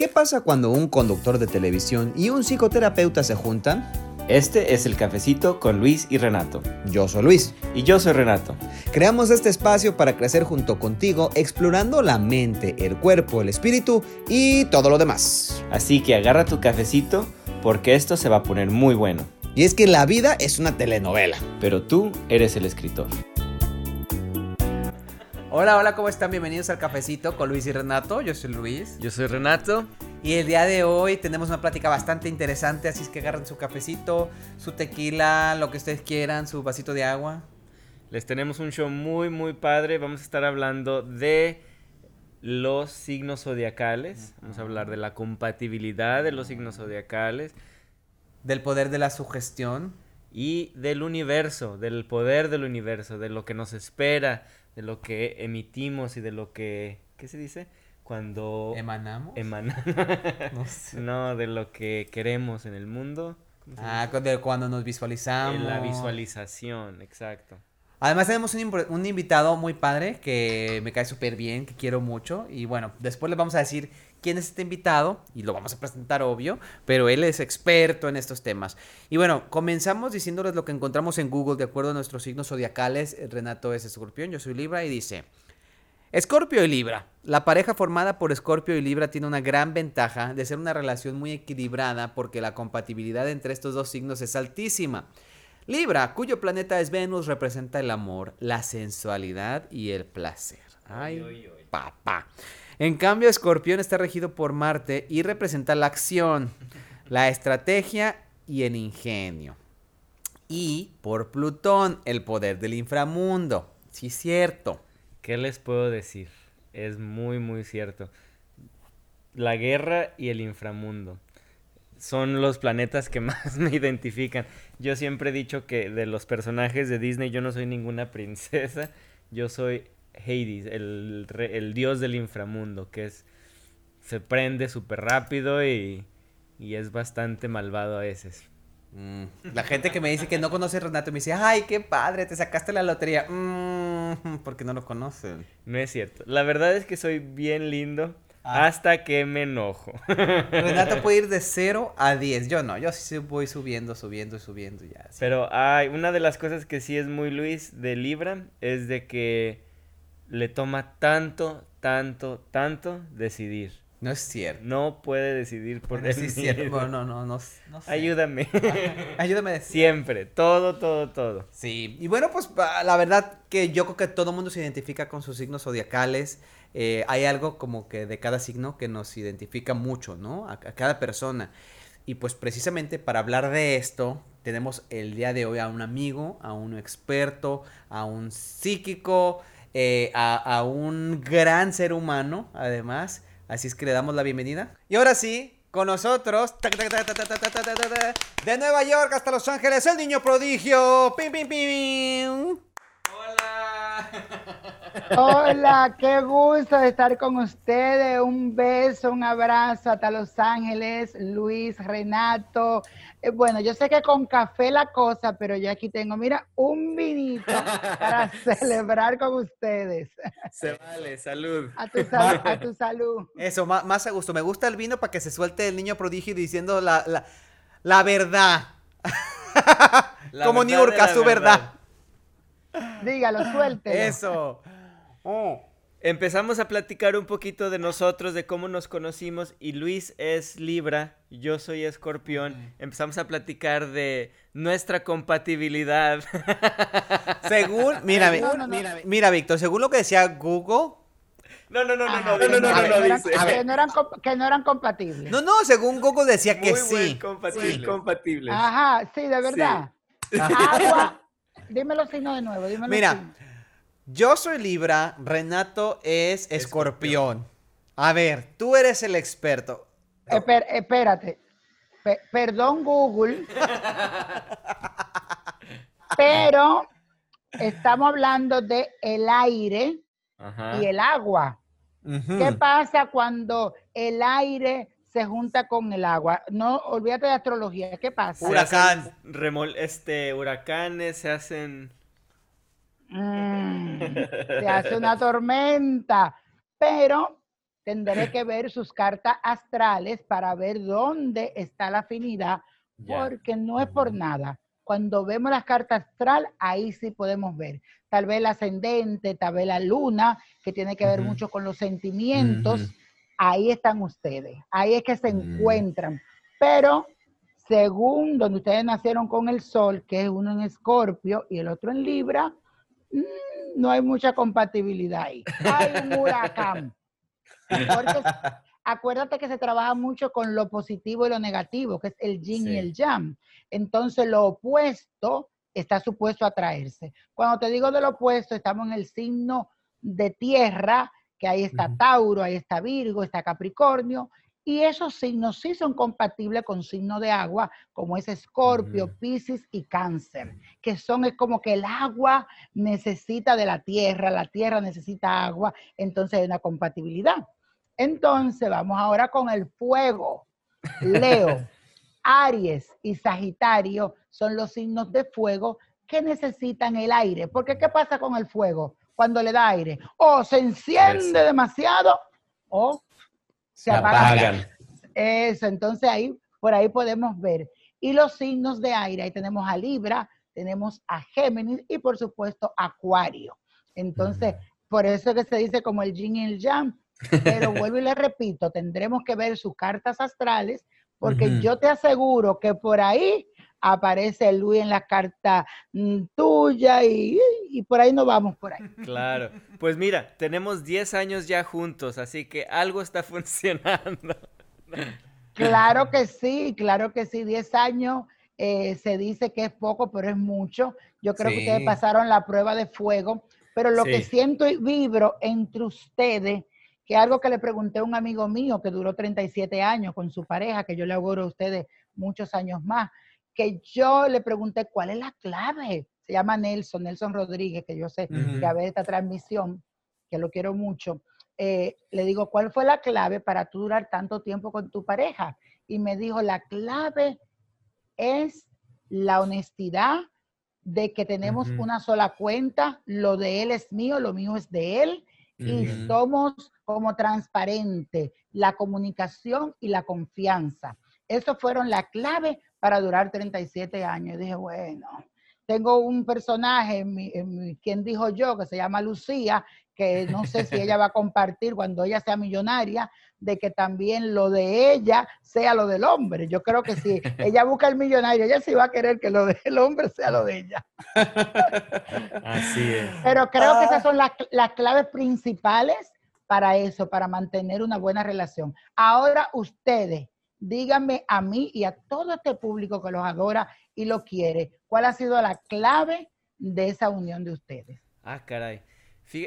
¿Qué pasa cuando un conductor de televisión y un psicoterapeuta se juntan? Este es el cafecito con Luis y Renato. Yo soy Luis. Y yo soy Renato. Creamos este espacio para crecer junto contigo, explorando la mente, el cuerpo, el espíritu y todo lo demás. Así que agarra tu cafecito porque esto se va a poner muy bueno. Y es que la vida es una telenovela. Pero tú eres el escritor. Hola, hola, ¿cómo están? Bienvenidos al cafecito con Luis y Renato. Yo soy Luis. Yo soy Renato. Y el día de hoy tenemos una plática bastante interesante, así es que agarren su cafecito, su tequila, lo que ustedes quieran, su vasito de agua. Les tenemos un show muy, muy padre. Vamos a estar hablando de los signos zodiacales. Vamos a hablar de la compatibilidad de los signos zodiacales. Del poder de la sugestión. Y del universo, del poder del universo, de lo que nos espera, de lo que emitimos y de lo que... ¿Qué se dice? Cuando... ¿Emanamos? Emanamos. no, sé. no, de lo que queremos en el mundo. Ah, de cuando nos visualizamos. En la visualización, exacto. Además tenemos un, un invitado muy padre que me cae súper bien, que quiero mucho. Y bueno, después le vamos a decir quién es este invitado y lo vamos a presentar, obvio, pero él es experto en estos temas. Y bueno, comenzamos diciéndoles lo que encontramos en Google de acuerdo a nuestros signos zodiacales. Renato es escorpión, yo soy Libra y dice... Escorpio y Libra. La pareja formada por Escorpio y Libra tiene una gran ventaja de ser una relación muy equilibrada porque la compatibilidad entre estos dos signos es altísima. Libra, cuyo planeta es Venus, representa el amor, la sensualidad y el placer. Ay, papá. En cambio, Escorpión está regido por Marte y representa la acción, la estrategia y el ingenio. Y por Plutón, el poder del inframundo. Sí, cierto. ¿Qué les puedo decir? Es muy, muy cierto. La guerra y el inframundo son los planetas que más me identifican. Yo siempre he dicho que de los personajes de Disney yo no soy ninguna princesa, yo soy Hades, el, el dios del inframundo, que es se prende súper rápido y, y, es bastante malvado a veces. Mm. La gente que me dice que no conoce a Renato me dice, ay, qué padre, te sacaste la lotería. Mm, porque no lo conocen. No es cierto. La verdad es que soy bien lindo. Ah. Hasta que me enojo. Renato puede ir de 0 a 10. Yo no, yo sí voy subiendo, subiendo y subiendo ya. Pero hay una de las cosas que sí es muy Luis de Libra es de que le toma tanto, tanto, tanto decidir. No es cierto. No puede decidir por bueno, es cierto. No, no, no, sé. Ayúdame. Ayúdame a decir. Siempre. Todo, todo, todo. Sí. Y bueno, pues la verdad que yo creo que todo mundo se identifica con sus signos zodiacales. Eh, hay algo como que de cada signo que nos identifica mucho, ¿no? A, a cada persona. Y pues precisamente para hablar de esto, tenemos el día de hoy a un amigo, a un experto, a un psíquico, eh, a, a, un gran ser humano, además. Así es que le damos la bienvenida. Y ahora sí, con nosotros, de Nueva York hasta Los Ángeles, el niño prodigio. ¡Pim, pim, pim! Hola. Hola, qué gusto de estar con ustedes. Un beso, un abrazo hasta Los Ángeles, Luis, Renato, eh, bueno, yo sé que con café la cosa, pero yo aquí tengo, mira, un vinito para celebrar con ustedes. Se vale, salud. A tu, sal, a tu salud. Eso, más, más, a gusto. Me gusta el vino para que se suelte el niño prodigio diciendo la, la, la verdad. La Como Niurka, su verdad. verdad. Dígalo, suelte. Eso. Oh. Empezamos a platicar un poquito de nosotros, de cómo nos conocimos y Luis es Libra, yo soy Escorpión. Empezamos a platicar de nuestra compatibilidad. según, mira, mira, mira, Víctor, según lo que decía Google, no, no, no, no, no, no, no, no, no, dice. Que no, eran, que no eran compatibles. No, no, según Google decía que Muy sí. Compatible. Sí, compatibles. Ajá, sí, de verdad. Sí. Agua. Dímelo signo de nuevo, dímelo. Mira. Yo soy Libra, Renato es escorpión. A ver, tú eres el experto. Esper espérate. P perdón, Google. pero estamos hablando de el aire Ajá. y el agua. Uh -huh. ¿Qué pasa cuando el aire se junta con el agua? No, olvídate de astrología. ¿Qué pasa? Huracán. Remol este, huracanes se hacen Mm, se hace una tormenta, pero tendré que ver sus cartas astrales para ver dónde está la afinidad, porque no es por nada. Cuando vemos las cartas astral, ahí sí podemos ver. Tal vez el ascendente, tal vez la luna, que tiene que ver mucho con los sentimientos. Ahí están ustedes. Ahí es que se mm. encuentran. Pero según donde ustedes nacieron con el sol, que es uno en Escorpio y el otro en Libra, mm, no hay mucha compatibilidad ahí. Hay un huracán. Porque acuérdate que se trabaja mucho con lo positivo y lo negativo, que es el yin y el yang. Entonces, lo opuesto está supuesto a traerse. Cuando te digo de lo opuesto, estamos en el signo de tierra, que ahí está Tauro, ahí está Virgo, está Capricornio, y esos signos sí son compatibles con signos de agua, como es Escorpio, Piscis y Cáncer, que son es como que el agua necesita de la tierra, la tierra necesita agua, entonces hay una compatibilidad. Entonces vamos ahora con el fuego. Leo, Aries y Sagitario son los signos de fuego que necesitan el aire. Porque ¿qué pasa con el fuego cuando le da aire? O se enciende demasiado o se apaga. Eso, entonces ahí, por ahí podemos ver. Y los signos de aire, ahí tenemos a Libra, tenemos a Géminis y por supuesto Acuario. Entonces, por eso que se dice como el yin y el yang, pero vuelvo y le repito, tendremos que ver sus cartas astrales, porque yo te aseguro que por ahí aparece Luis en la carta mm, tuya y, y, por ahí no vamos por ahí. Claro, pues mira, tenemos 10 años ya juntos, así que algo está funcionando. Claro que sí, claro que sí, 10 años eh, se dice que es poco, pero es mucho. Yo creo que ustedes pasaron la prueba de fuego, pero lo que siento y vibro entre ustedes que algo que le pregunté a un amigo mío que duró 37 años con su pareja, que yo le auguro a ustedes muchos años más, que yo le pregunté cuál es la clave. Se llama Nelson, Nelson Rodríguez, que yo sé que a ver esta transmisión, que lo quiero mucho. Eh, le digo, ¿cuál fue la clave para tú durar tanto tiempo con tu pareja? Y me dijo, la clave es la honestidad de que tenemos una sola cuenta, lo de él es mío, lo mío es de él, y somos como transparente, la comunicación y la confianza. Eso fueron la clave para durar 37 años. Y dije, bueno, tengo un personaje, quien dijo yo, que se llama Lucía, que no sé si ella va a compartir cuando ella sea millonaria, de que también lo de ella sea lo del hombre. Yo creo que si ella busca el millonario, ella sí va a querer que lo del hombre sea lo de ella. Así es. Pero creo que esas son las, las claves principales para eso, para mantener una buena relación. Ahora ustedes, díganme a mí y a todo este público que los adora y lo quiere, ¿cuál ha sido la clave de esa unión de ustedes? Ah, caray.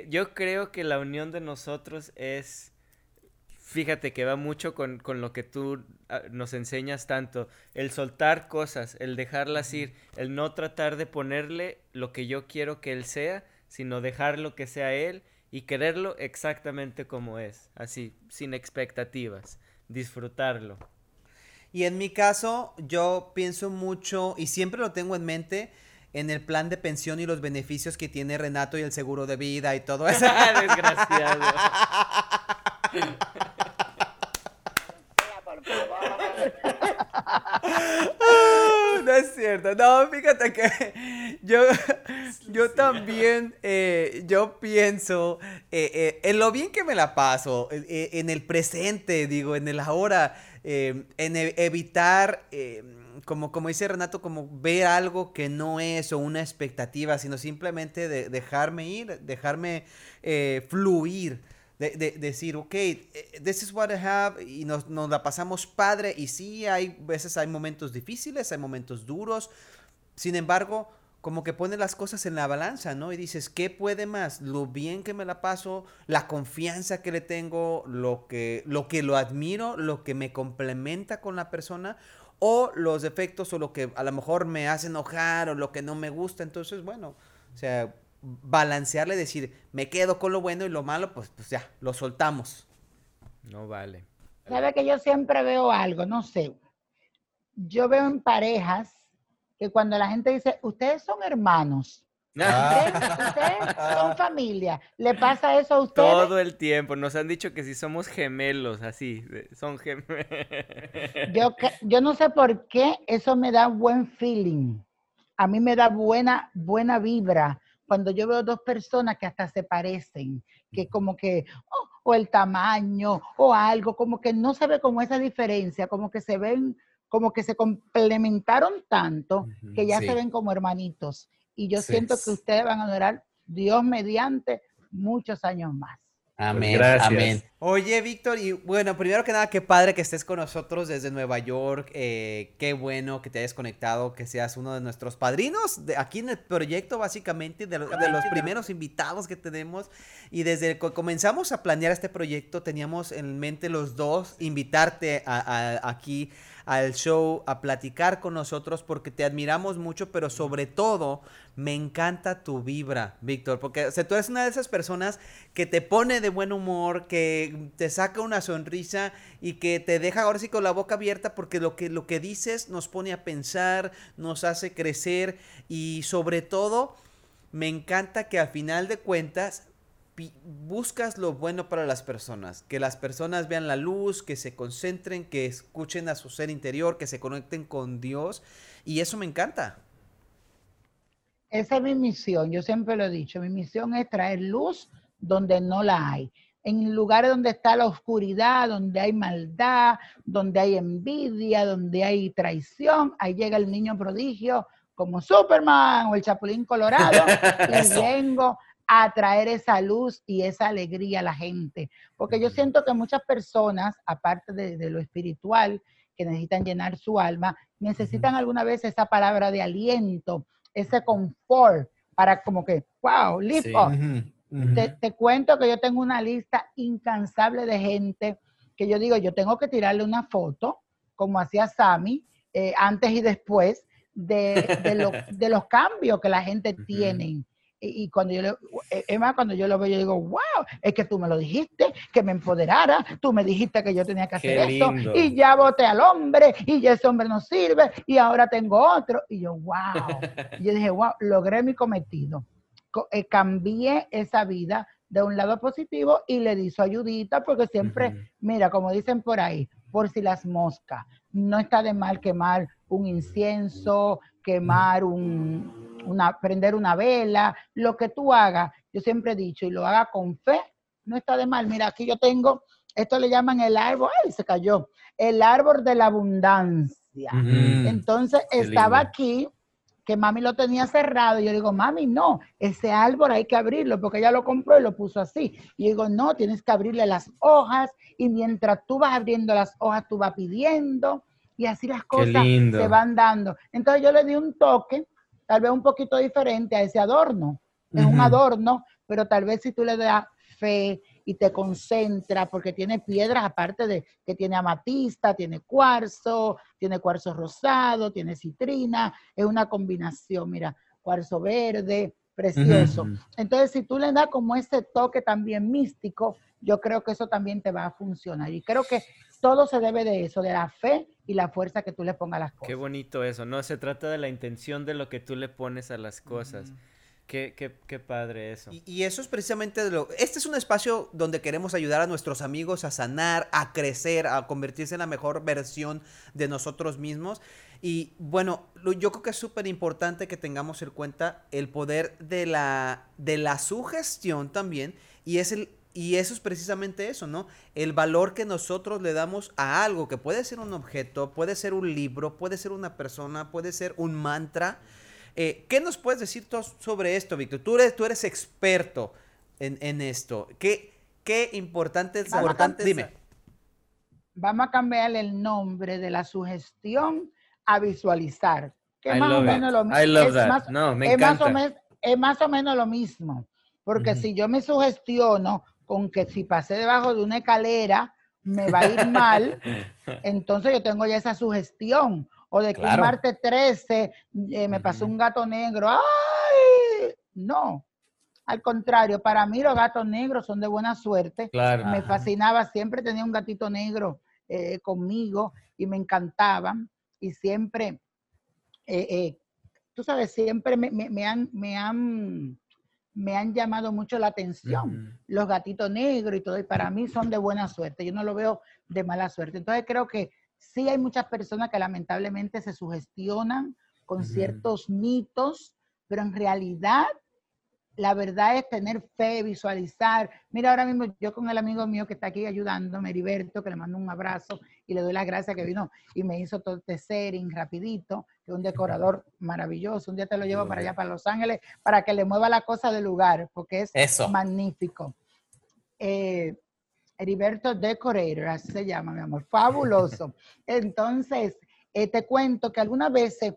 yo creo que la unión de nosotros es fíjate que va mucho con, lo que tú ah, nos enseñas tanto, el soltar cosas, el dejarlas ir, el no tratar de ponerle lo que yo quiero que él sea, sino dejarlo que sea él y quererlo exactamente como es, así, sin expectativas, disfrutarlo. Y en mi caso, yo pienso mucho y siempre lo tengo en mente en el plan de pensión y los beneficios que tiene Renato y el seguro de vida y todo eso. Desgraciado. no es cierto. No, fíjate que yo, yo también, eh, yo pienso eh, eh, en lo bien que me la paso, en el presente, digo, en el ahora, en e, evitar, como, como dice Renato, como ver algo que no es o una expectativa, sino simplemente de, dejarme ir, dejarme fluir de, decir, ok, eh, this is what I have, y nos, nos, la pasamos padre, y sí, hay veces hay momentos difíciles, hay momentos duros, sin embargo, como que pone las cosas en la balanza, ¿no? Y dices, ¿qué puede más? Lo bien que me la paso, la confianza que le tengo, lo que lo, que lo admiro, lo que me complementa con la persona, o los defectos o lo que a lo mejor me hace enojar o lo que no me gusta. Entonces, bueno, o sea, balancearle, decir, me quedo con lo bueno y lo malo, pues, pues ya, lo soltamos. No vale. Sabe que yo siempre veo algo, no sé. Yo veo en parejas que cuando la gente dice, ustedes son hermanos, Ustedes son familia. ¿Le pasa eso a ustedes? Todo el tiempo. Nos han dicho que si somos gemelos, así. Son gemelos. Yo, yo no sé por qué eso me da buen feeling. A mí me da buena, buena vibra cuando yo veo dos personas que hasta se parecen, que como que, oh, o el tamaño, o algo, como que no se ve como esa diferencia, como que se ven, como que se complementaron tanto que ya se ven como hermanitos. Y yo siento que ustedes van a durar, Dios mediante, muchos años más. Amén, pues amén. Oye, Víctor, y bueno, primero que nada, qué padre que estés con nosotros desde Nueva York. Eh, qué bueno que te hayas conectado, que seas uno de nuestros padrinos de, aquí en el proyecto, básicamente, de, de, los primeros invitados que tenemos. Y desde que comenzamos a planear este proyecto, teníamos en mente los dos invitarte a, aquí al show a platicar con nosotros porque te admiramos mucho, pero sobre todo me encanta tu vibra, Víctor, porque tú eres una de esas personas que te pone de buen humor, que te saca una sonrisa y que te deja ahora sí con la boca abierta porque lo que, lo que dices nos pone a pensar, nos hace crecer y sobre todo me encanta que al final de cuentas buscas lo bueno para las personas, que las personas vean la luz, que se concentren, que escuchen a su ser interior, que se conecten con Dios y eso me encanta. Esa es mi misión, yo siempre lo he dicho, mi misión es traer luz donde no la hay. En lugares donde está la oscuridad, donde hay maldad, donde hay envidia, donde hay traición, ahí llega el niño prodigio como Superman o el Chapulín Colorado, y vengo a traer esa luz y esa alegría a la gente. Porque yo siento que muchas personas, aparte de, lo espiritual, que necesitan llenar su alma, necesitan alguna vez esa palabra de aliento, ese confort para como que, wow, lift te, cuento que yo tengo una lista incansable de gente que yo digo, yo tengo que tirarle una foto, como hacía Sammy, eh, antes y después, de, de, los cambios que la gente tiene y, cuando yo lo, e, es más, cuando yo lo veo, yo digo, wow, es que tú me lo dijiste, que me empoderara, tú me dijiste que yo tenía que hacer esto, y ya voté al hombre, y ya ese hombre no sirve, y ahora tengo otro. Y yo, wow. y yo dije, wow, logré mi cometido. Eh, cambié esa vida de un lado positivo y le di su ayudita, porque siempre, mira, como dicen por ahí, por si las moscas, no está de mal quemar un incienso, quemar un, una, prender una vela, lo que tú hagas, yo siempre he dicho, y lo haga con fe, no está de mal. Mira, aquí yo tengo, esto le llaman el árbol, ay, se cayó, el árbol de la abundancia. Entonces estaba aquí, que mami lo tenía cerrado, y yo digo, mami, no, ese árbol hay que abrirlo, porque ella lo compró y lo puso así. Y yo digo, no, tienes que abrirle las hojas, y mientras tú vas abriendo las hojas, tú vas pidiendo, y así las cosas se van dando. Entonces yo le di un toque tal vez un poquito diferente a ese adorno. Es un adorno, pero tal vez si tú le das fe y te concentras, porque tiene piedras aparte de que tiene amatista, tiene cuarzo, tiene cuarzo rosado, tiene citrina, es una combinación, mira, cuarzo verde, precioso. Entonces, si tú le das como ese toque también místico, yo creo que eso también te va a funcionar. Y creo que todo se debe de eso, de la fe y la fuerza que tú le pongas a las cosas. Qué bonito eso, ¿no? Se trata de la intención de lo que tú le pones a las cosas. Qué, qué, qué, padre eso. Y, eso es precisamente lo... Este es un espacio donde queremos ayudar a nuestros amigos a sanar, a crecer, a convertirse en la mejor versión de nosotros mismos. Y bueno, yo creo que es súper importante que tengamos en cuenta el poder de la, de la sugestión también. Y es el y eso es precisamente eso, ¿no? El valor que nosotros le damos a algo que puede ser un objeto, puede ser un libro, puede ser una persona, puede ser un mantra. Eh, ¿Qué nos puedes decir sobre esto, Víctor? Tú eres, tú eres experto en, esto. ¿Qué, qué importante es? Importante, dime. Vamos a cambiarle el nombre de la sugestión a visualizar. Que más o menos lo mismo. es no, me encanta. es más o menos lo mismo. Porque si yo me sugestiono con que si pasé debajo de una escalera me va a ir mal, entonces yo tengo ya esa sugestión. O de que el martes 13 eh, me pasó un gato negro. ¡Ay! No. Al contrario, para mí los gatos negros son de buena suerte. Me fascinaba, siempre tenía un gatito negro eh, conmigo y me encantaban. Y siempre eh, tú sabes, siempre me, me, han, me, han, me han llamado mucho la atención. Los gatitos negros y todo, y para mí son de buena suerte. Yo no lo veo de mala suerte. Entonces creo que sí hay muchas personas que lamentablemente se sugestionan con ciertos mitos, pero en realidad la verdad es tener fe, visualizar. Mira, ahora mismo yo con el amigo mío que está aquí ayudándome, Heriberto, que le mando un abrazo y le doy las gracias que vino y me hizo todo este setting rapidito, que un decorador maravilloso. Un día te lo llevo para allá, para Los Ángeles, para que le mueva la cosa del lugar, porque es magnífico. Eh, Heriberto Decorator, así se llama, mi amor, fabuloso. Entonces, eh, te cuento que algunas veces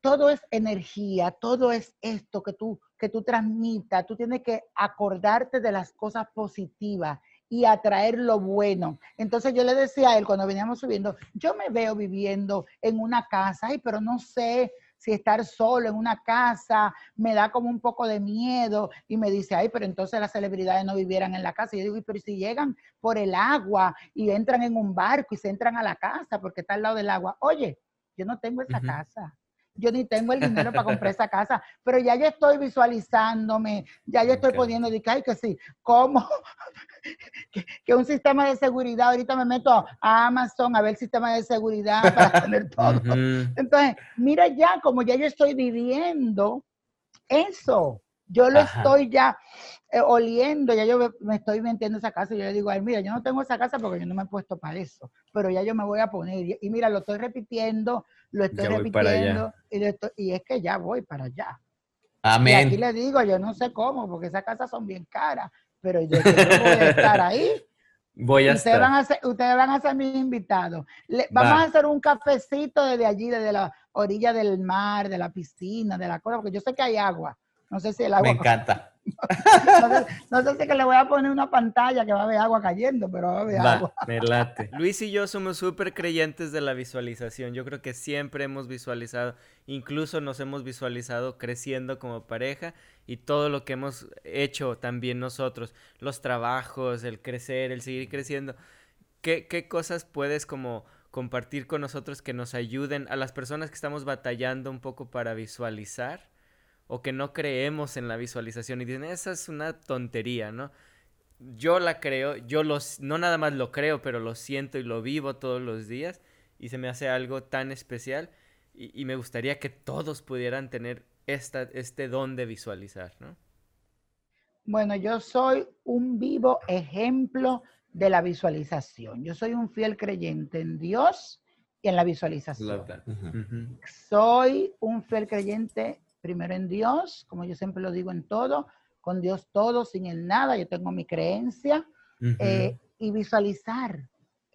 todo es energía, todo es esto que tú, que tú transmitas, tú tienes que acordarte de las cosas positivas y atraer lo bueno. Entonces yo le decía a él cuando veníamos subiendo, yo me veo viviendo en una casa, ay, pero no sé si estar solo en una casa me da como un poco de miedo y me dice, ay, pero entonces las celebridades no vivieran en la casa. Y yo digo, pero si llegan por el agua y entran en un barco y se entran a la casa porque está al lado del agua, oye, yo no tengo esa casa yo ni tengo el dinero para comprar esa casa, pero ya yo estoy visualizándome, ya yo estoy poniendo, de que, que sí, ¿cómo? que, un sistema de seguridad, ahorita me meto a Amazon a ver el sistema de seguridad para tener todo. Entonces, mira ya, como ya yo estoy viviendo eso, yo lo estoy ya eh, oliendo, ya yo me estoy metiendo esa casa y yo le digo, ay, mira, yo no tengo esa casa porque yo no me he puesto para eso, pero ya yo me voy a poner. Y, mira, lo estoy repitiendo, lo estoy repitiendo y, es que ya voy para allá. Amén. Y aquí le digo, yo no sé cómo, porque esas casas son bien caras, pero yo, voy a estar ahí. Voy a ustedes Van a ser, ustedes van a ser mis invitados. vamos a hacer un cafecito desde allí, desde la orilla del mar, de la piscina, de la cosa, porque yo sé que hay agua. No sé si el agua. Me encanta. no, sé, si que le voy a poner una pantalla que va a haber agua cayendo, pero va a haber agua. Me late. Luis y yo somos súper creyentes de la visualización. Yo creo que siempre hemos visualizado, incluso nos hemos visualizado creciendo como pareja y todo lo que hemos hecho también nosotros, los trabajos, el crecer, el seguir creciendo. ¿Qué, qué cosas puedes como compartir con nosotros que nos ayuden a las personas que estamos batallando un poco para visualizar? O que no creemos en la visualización y dicen, esa es una tontería, ¿no? Yo la creo, yo los, no nada más lo creo, pero lo siento y lo vivo todos los días y se me hace algo tan especial y, me gustaría que todos pudieran tener esta, este don de visualizar, ¿no? Bueno, yo soy un vivo ejemplo de la visualización. Yo soy un fiel creyente en Dios y en la visualización. Soy un fiel creyente primero en Dios, como yo siempre lo digo en todo, con Dios todo, sin el nada, yo tengo mi creencia, eh, y visualizar,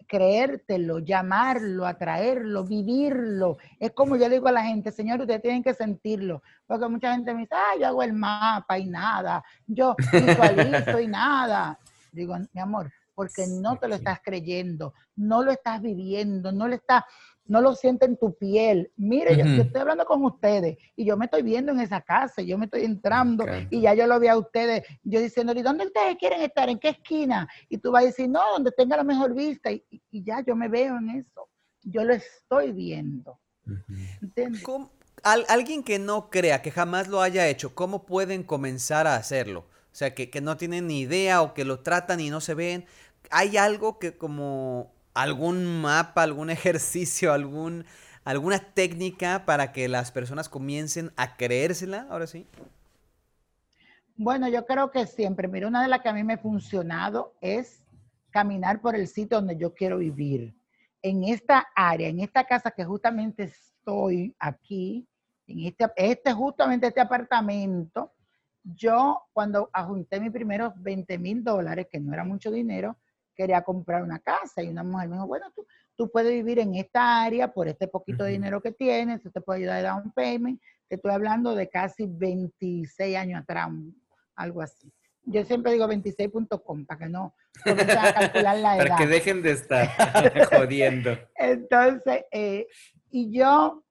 creértelo, llamarlo, atraerlo, vivirlo. Es como yo digo a la gente, señor, ustedes tienen que sentirlo, porque mucha gente me dice, ah, yo hago el mapa y nada, yo visualizo y nada. Digo, mi amor, porque no te lo estás creyendo, no lo estás viviendo, no lo estás no lo siente en tu piel. Mire, yo, estoy hablando con ustedes y yo me estoy viendo en esa casa, yo me estoy entrando y ya yo lo vi a ustedes, yo diciendo, ¿y dónde ustedes quieren estar? ¿En qué esquina? Y tú vas a decir, no, donde tenga la mejor vista y, ya yo me veo en eso. Yo lo estoy viendo. alguien que no crea, que jamás lo haya hecho, ¿cómo pueden comenzar a hacerlo? O sea, que, que no tienen ni idea o que lo tratan y no se ven. ¿Hay algo que como algún mapa, algún ejercicio, algún, alguna técnica para que las personas comiencen a creérsela, ahora sí? Bueno, yo creo que siempre, mira, una de las que a mí me ha funcionado es caminar por el sitio donde yo quiero vivir. En esta área, en esta casa que justamente estoy aquí, en este, este justamente este apartamento, yo cuando ajunté mis primeros 20 mil dólares, que no era mucho dinero, quería comprar una casa y una mujer me dijo, bueno, tú, tú puedes vivir en esta área por este poquito de dinero que tienes, eso te puede ayudar a dar un payment. Te estoy hablando de casi 26 años atrás, algo así. Yo siempre digo 26.com para que no comiencen a calcular la edad. para que dejen de estar jodiendo. Entonces, eh, y yo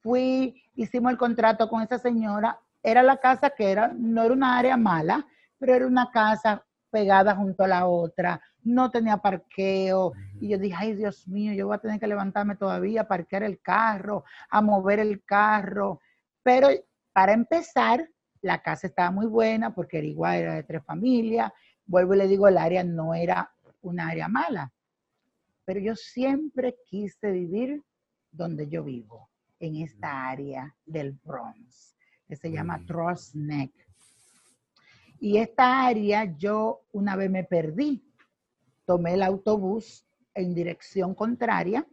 fui, hicimos el contrato con esa señora. Era la casa que era, no era una área mala, pero era una casa pegada junto a la otra, no tenía parqueo. Y yo dije, ay Dios mío, yo voy a tener que levantarme todavía, a parquear el carro, a mover el carro. Pero para empezar, la casa estaba muy buena porque era igual, era de tres familias. Vuelvo y le digo, el área no era un área mala. Pero yo siempre quise vivir donde yo vivo, en esta área del Bronx, que se llama Trust Neck. Y esta área yo una vez me perdí. Tomé el autobús en dirección contraria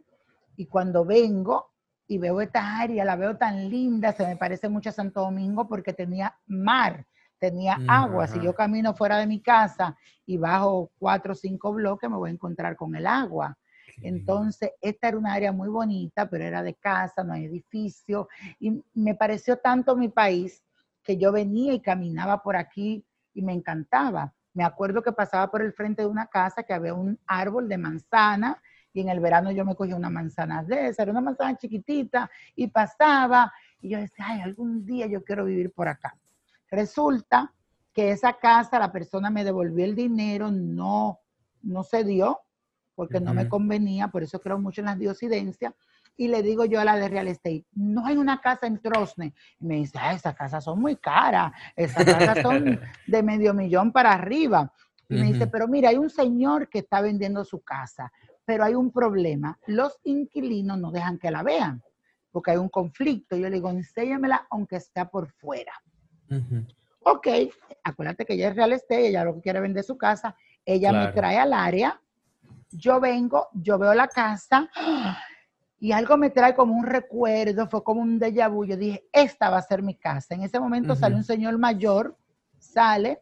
y cuando vengo y veo esta área, la veo tan linda, se me parece mucho a Santo Domingo porque tenía mar, tenía agua. Si yo camino fuera de mi casa y bajo cuatro o cinco bloques, me voy a encontrar con el agua. Entonces, esta era una área muy bonita, pero era de casa, no hay edificio. Y me pareció tanto mi país que yo venía y caminaba por aquí y me encantaba. Me acuerdo que pasaba por el frente de una casa que había un árbol de manzana y en el verano yo me cogía una manzana de esa, era una manzana chiquitita y pasaba y yo decía, ay, algún día yo quiero vivir por acá. Resulta que esa casa, la persona me devolvió el dinero, no, no se dio porque no me convenía, por eso creo mucho en las diosidencias. Y le digo yo a la de real estate, no hay una casa en Trosne. Y me dice, ah, esas casas son muy caras, esas casas son de medio millón para arriba. Y me dice, pero mira, hay un señor que está vendiendo su casa, pero hay un problema. Los inquilinos no dejan que la vean, porque hay un conflicto. Yo le digo, enséñamela aunque sea por fuera. Ok, acuérdate que ella es real estate, ella lo que quiere vender su casa, ella me trae al área, yo vengo, yo veo la casa y algo me trae como un recuerdo, fue como un déjà vu. Yo dije, esta va a ser mi casa. En ese momento sale un señor mayor, sale,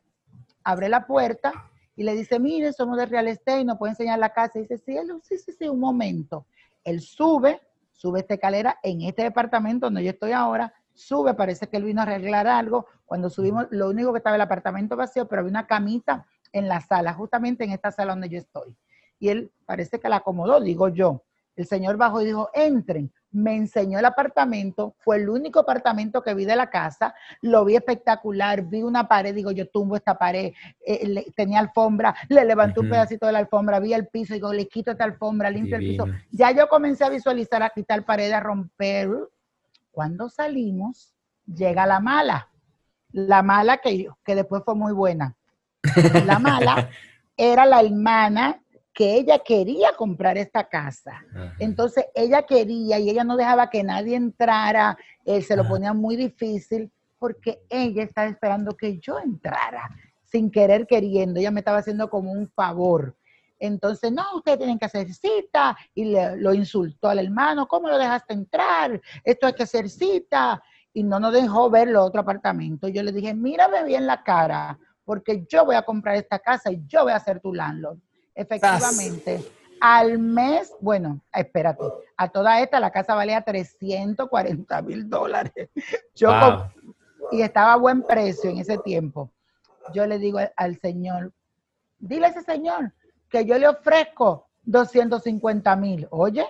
abre la puerta y le dice, mire, somos de Real Estate, nos puede enseñar la casa. Y dice, sí, sí, sí, sí, un momento. Él sube, sube esta escalera en este departamento donde yo estoy ahora, sube, parece que él vino a arreglar algo. Cuando subimos, lo único que estaba el apartamento vacío, pero había una camita en la sala, justamente en esta sala donde yo estoy y él parece que la acomodó, digo yo. El señor bajó y dijo, entren. Me enseñó el apartamento, fue el único apartamento que vi de la casa, lo vi espectacular, vi una pared, digo, yo tumbo esta pared, eh, tenía alfombra, le levanté un pedacito de la alfombra, vi el piso, digo, le quito esta alfombra, limpio el piso. Ya yo comencé a visualizar, a quitar pared, a romper. Cuando salimos, llega la mala. La mala que, que después fue muy buena. La mala era la hermana que ella quería comprar esta casa. Entonces ella quería y ella no dejaba que nadie entrara, él se lo ponía muy difícil porque ella estaba esperando que yo entrara, sin querer queriendo, ella me estaba haciendo como un favor. Entonces, no, ustedes tienen que hacer cita y le, lo insultó al hermano, ¿cómo lo dejaste entrar? Esto hay que hacer cita. Y no nos dejó ver el otro apartamento. Yo le dije, mírame bien la cara, porque yo voy a comprar esta casa y yo voy a ser tu landlord. Efectivamente. Al mes, bueno, espérate, a toda esta la casa valía 340 mil dólares. Yo y estaba a buen precio en ese tiempo. Yo le digo al, señor, dile a ese señor que yo le ofrezco 250 mil. Oye,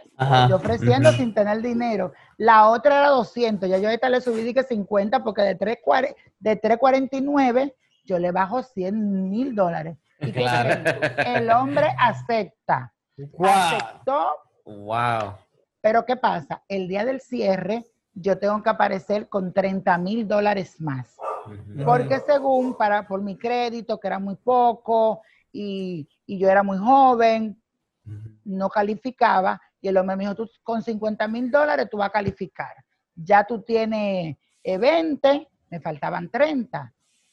yo ofreciendo sin tener dinero. La otra era 200. Ya yo a esta le subí dije 50 porque de 349 de 349 yo le bajo 100 mil dólares. El hombre acepta. Aceptó. Wow. Pero ¿qué pasa? El día del cierre yo tengo que aparecer con 30 mil dólares más. Porque según para por mi crédito, que era muy poco, y, yo era muy joven, no calificaba, y el hombre me dijo, tú con 50 mil dólares tú vas a calificar. Ya tú tienes 20, eh, me faltaban 30.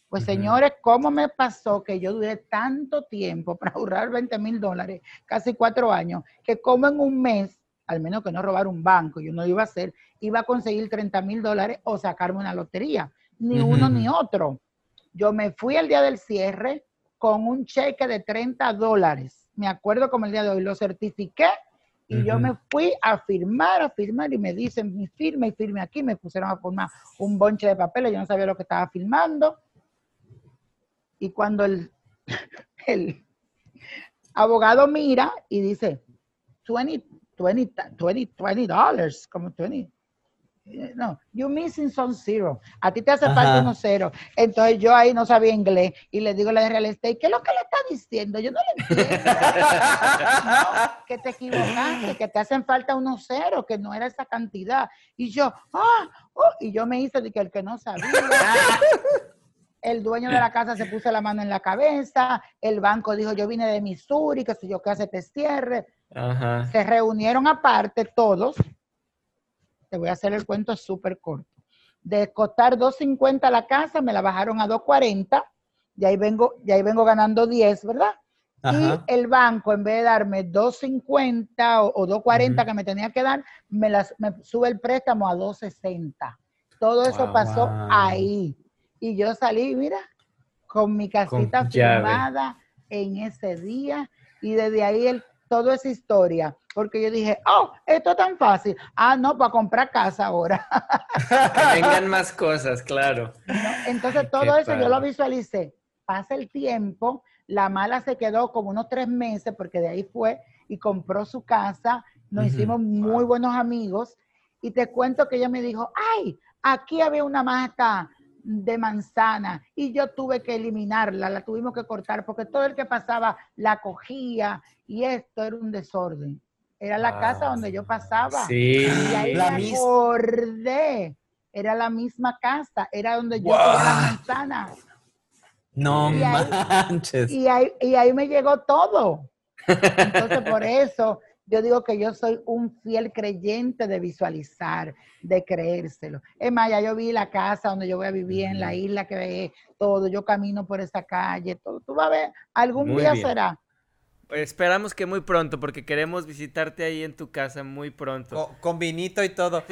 Pues señores, ¿cómo me pasó que yo duré tanto tiempo para ahorrar 20 mil dólares, casi cuatro años, que como en un mes, al menos que no robar un banco, yo no iba a hacer, iba a conseguir 30 mil dólares o sacarme una lotería, ni uno ni otro. Yo me fui el día del cierre con un cheque de 30 dólares. Me acuerdo como el día de hoy, lo certifiqué y yo me fui a firmar, a firmar y me dicen, mi firme y firme aquí, me pusieron a formar un bonche de papeles, yo no sabía lo que estaba firmando y cuando el, el abogado mira y dice, 20, 20, 20, 20 dólares, como 20. no, you missing some zero. A ti te hace falta unos cero. Entonces yo ahí no sabía inglés y le digo a la de real estate, ¿qué es lo que le está diciendo? Yo no le entiendo. que te equivocaste, que te hacen falta unos ceros, que no era esa cantidad. Y yo, ah, oh", y yo me hice de que el que no sabía. el dueño de la casa se puso la mano en la cabeza, el banco dijo, yo vine de Missouri, que si yo que hace te cierre. Se reunieron aparte todos te voy a hacer el cuento súper corto. De costar 2.50 la casa, me la bajaron a 2.40, y ahí vengo, y ahí vengo ganando 10, ¿verdad? Y el banco, en vez de darme 2.50 o, 2.40 que me tenía que dar, me, las, me sube el préstamo a 2.60. Todo eso pasó ahí. Y yo salí, mira, con mi casita firmada en ese día. Y desde ahí el toda esa historia, porque yo dije, oh, esto es tan fácil. Ah, no, para comprar casa ahora. que vengan más cosas, claro. entonces todo eso yo lo visualicé. Pasa el tiempo, la mala se quedó como unos tres meses, porque de ahí fue y compró su casa, nos hicimos muy buenos amigos, y te cuento que ella me dijo, ay, aquí había una mata de manzana y yo tuve que eliminarla, la tuvimos que cortar porque todo el que pasaba la cogía y esto era un desorden. Era la casa donde yo pasaba. Sí. Y ahí la me acordé. Era la misma casa, era donde yo tenía la manzana. No manches. y, ahí, y ahí me llegó todo. Entonces, por eso yo digo que yo soy un fiel creyente de visualizar, de creérselo. Es más, ya yo vi la casa donde yo voy a vivir, en la isla que ve todo, yo camino por esa calle, todo. Tú vas a ver, algún día será. Esperamos que muy pronto, porque queremos visitarte ahí en tu casa muy pronto. con vinito y todo.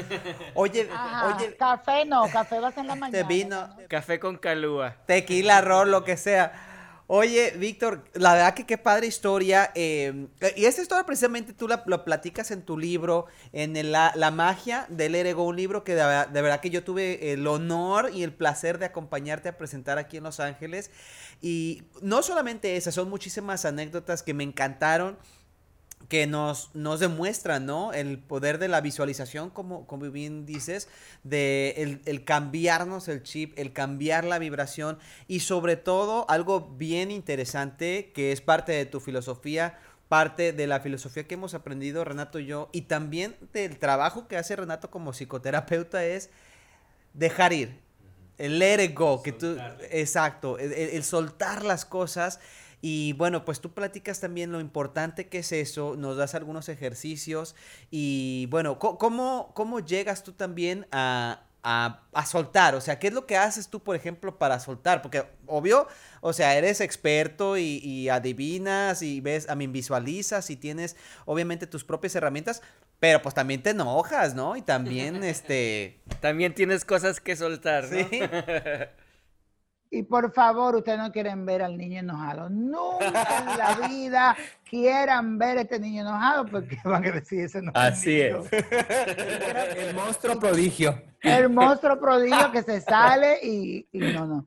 Oye, oye. Café no, café vas en la mañana. Te vino. Café con calúa. Tequila, arroz, lo que sea. Oye, Víctor, la verdad que qué padre historia. Em, y esta historia precisamente tú la, platicas en tu libro, en la, magia del Erego, un libro que de, verdad que yo tuve el honor y el placer de acompañarte a presentar aquí en Los Ángeles. Y no solamente esas, son muchísimas anécdotas que me encantaron que nos, nos demuestran, ¿no? El poder de la visualización, como, como bien dices, de el, cambiarnos el chip, el cambiar la vibración y sobre todo algo bien interesante que es parte de tu filosofía, parte de la filosofía que hemos aprendido Renato y yo y también del trabajo que hace Renato como psicoterapeuta es dejar ir, el let it go, que tú, exacto, el soltar las cosas y bueno, pues tú platicas también lo importante que es eso, nos das algunos ejercicios y bueno, ¿cómo, cómo llegas tú también a, a, soltar? O sea, ¿qué es lo que haces tú, por ejemplo, para soltar? Porque obvio, o sea, eres experto y, adivinas y ves, a mí visualizas y tienes obviamente tus propias herramientas, pero pues también te enojas, ¿no? Y también, este... También tienes cosas que soltar, ¿no? Sí. Y por favor, ustedes no quieren ver al niño enojado. Nunca en la vida quieran ver a este niño enojado porque van a decir eso no Así es. El monstruo prodigio. El monstruo prodigio que se sale y, no, no.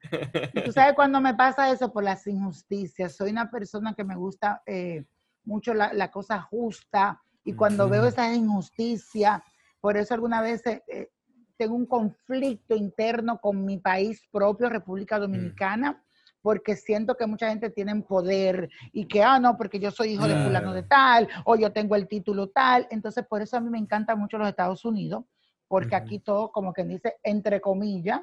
tú sabes cuando me pasa eso por las injusticias. Soy una persona que me gusta eh, mucho la, cosa justa y cuando veo esa injusticia, por eso alguna vez eh, tengo un conflicto interno con mi país propio, República mm. Dominicana, porque siento que mucha gente tiene poder y que, ah, no, porque yo soy hijo de fulano de tal, o yo tengo el título tal. Entonces, por eso a mí me encantan mucho los Estados Unidos, porque aquí todo, como que dice, entre comillas,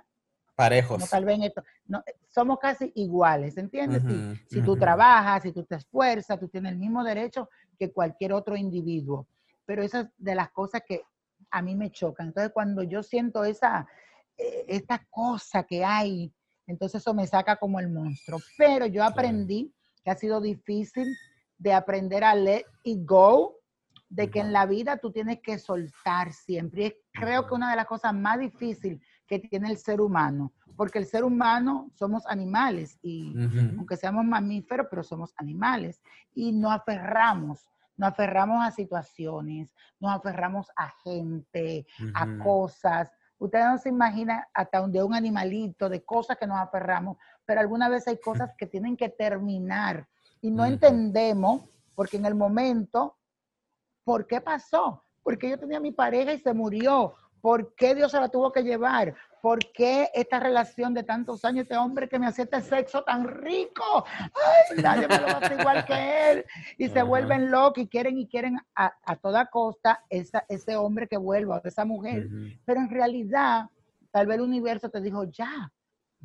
parejos. tal vez esto, no, somos casi iguales, ¿entiendes? si, si tú trabajas, si tú te esfuerzas, tú tienes el mismo derecho que cualquier otro individuo. Pero esas de las cosas que a mí me chocan. Entonces, cuando yo siento esa, eh, esta cosa que hay, entonces eso me saca como el monstruo. Pero yo aprendí que ha sido difícil de aprender a let it go, de que en la vida tú tienes que soltar siempre. Y creo que una de las cosas más difíciles que tiene el ser humano, porque el ser humano somos animales y aunque seamos mamíferos, pero somos animales y no aferramos nos aferramos a situaciones, nos aferramos a gente, a cosas. Ustedes no se imaginan hasta donde un animalito, de cosas que nos aferramos, pero alguna vez hay cosas que tienen que terminar y no entendemos, porque en el momento, ¿por qué pasó? Porque yo tenía mi pareja y se murió. ¿Por qué Dios se la tuvo que llevar? ¿Por qué esta relación de tantos años, este hombre que me hacía este sexo tan rico? ¡Ay, nadie me lo hace igual que él! Y se vuelven locos y quieren y quieren a, toda costa ese hombre que vuelva, esa mujer. Pero en realidad, tal vez el universo te dijo, ya,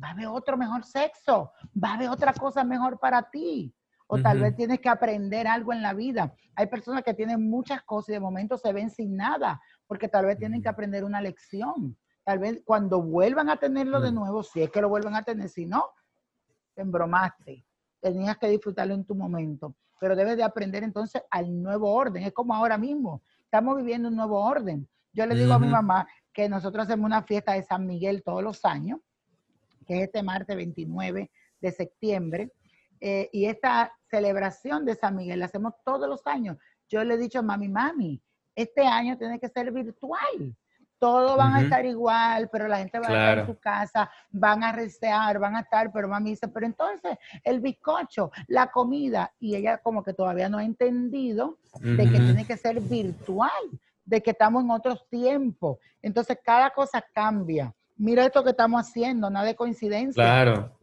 va a haber otro mejor sexo, va a haber otra cosa mejor para ti. O tal vez tienes que aprender algo en la vida. Hay personas que tienen muchas cosas y de momento se ven sin nada, porque tal vez tienen que aprender una lección. Tal vez cuando vuelvan a tenerlo de nuevo, si es que lo vuelven a tener, si no, te embromaste. Tenías que disfrutarlo en tu momento. Pero debes de aprender entonces al nuevo orden. Es como ahora mismo. Estamos viviendo un nuevo orden. Yo le digo a mi mamá que nosotros hacemos una fiesta de San Miguel todos los años, que es este martes 29 de septiembre. Eh, y esta celebración de San Miguel la hacemos todos los años. Yo le he dicho a mami, mami, este año tiene que ser virtual. Todos van a estar igual, pero la gente va a estar en su casa, van a resear, van a estar, pero mami dice, pero entonces el bizcocho, la comida, y ella como que todavía no ha entendido de que tiene que ser virtual, de que estamos en otros tiempos. Entonces cada cosa cambia. Mira esto que estamos haciendo, nada de coincidencia. Claro.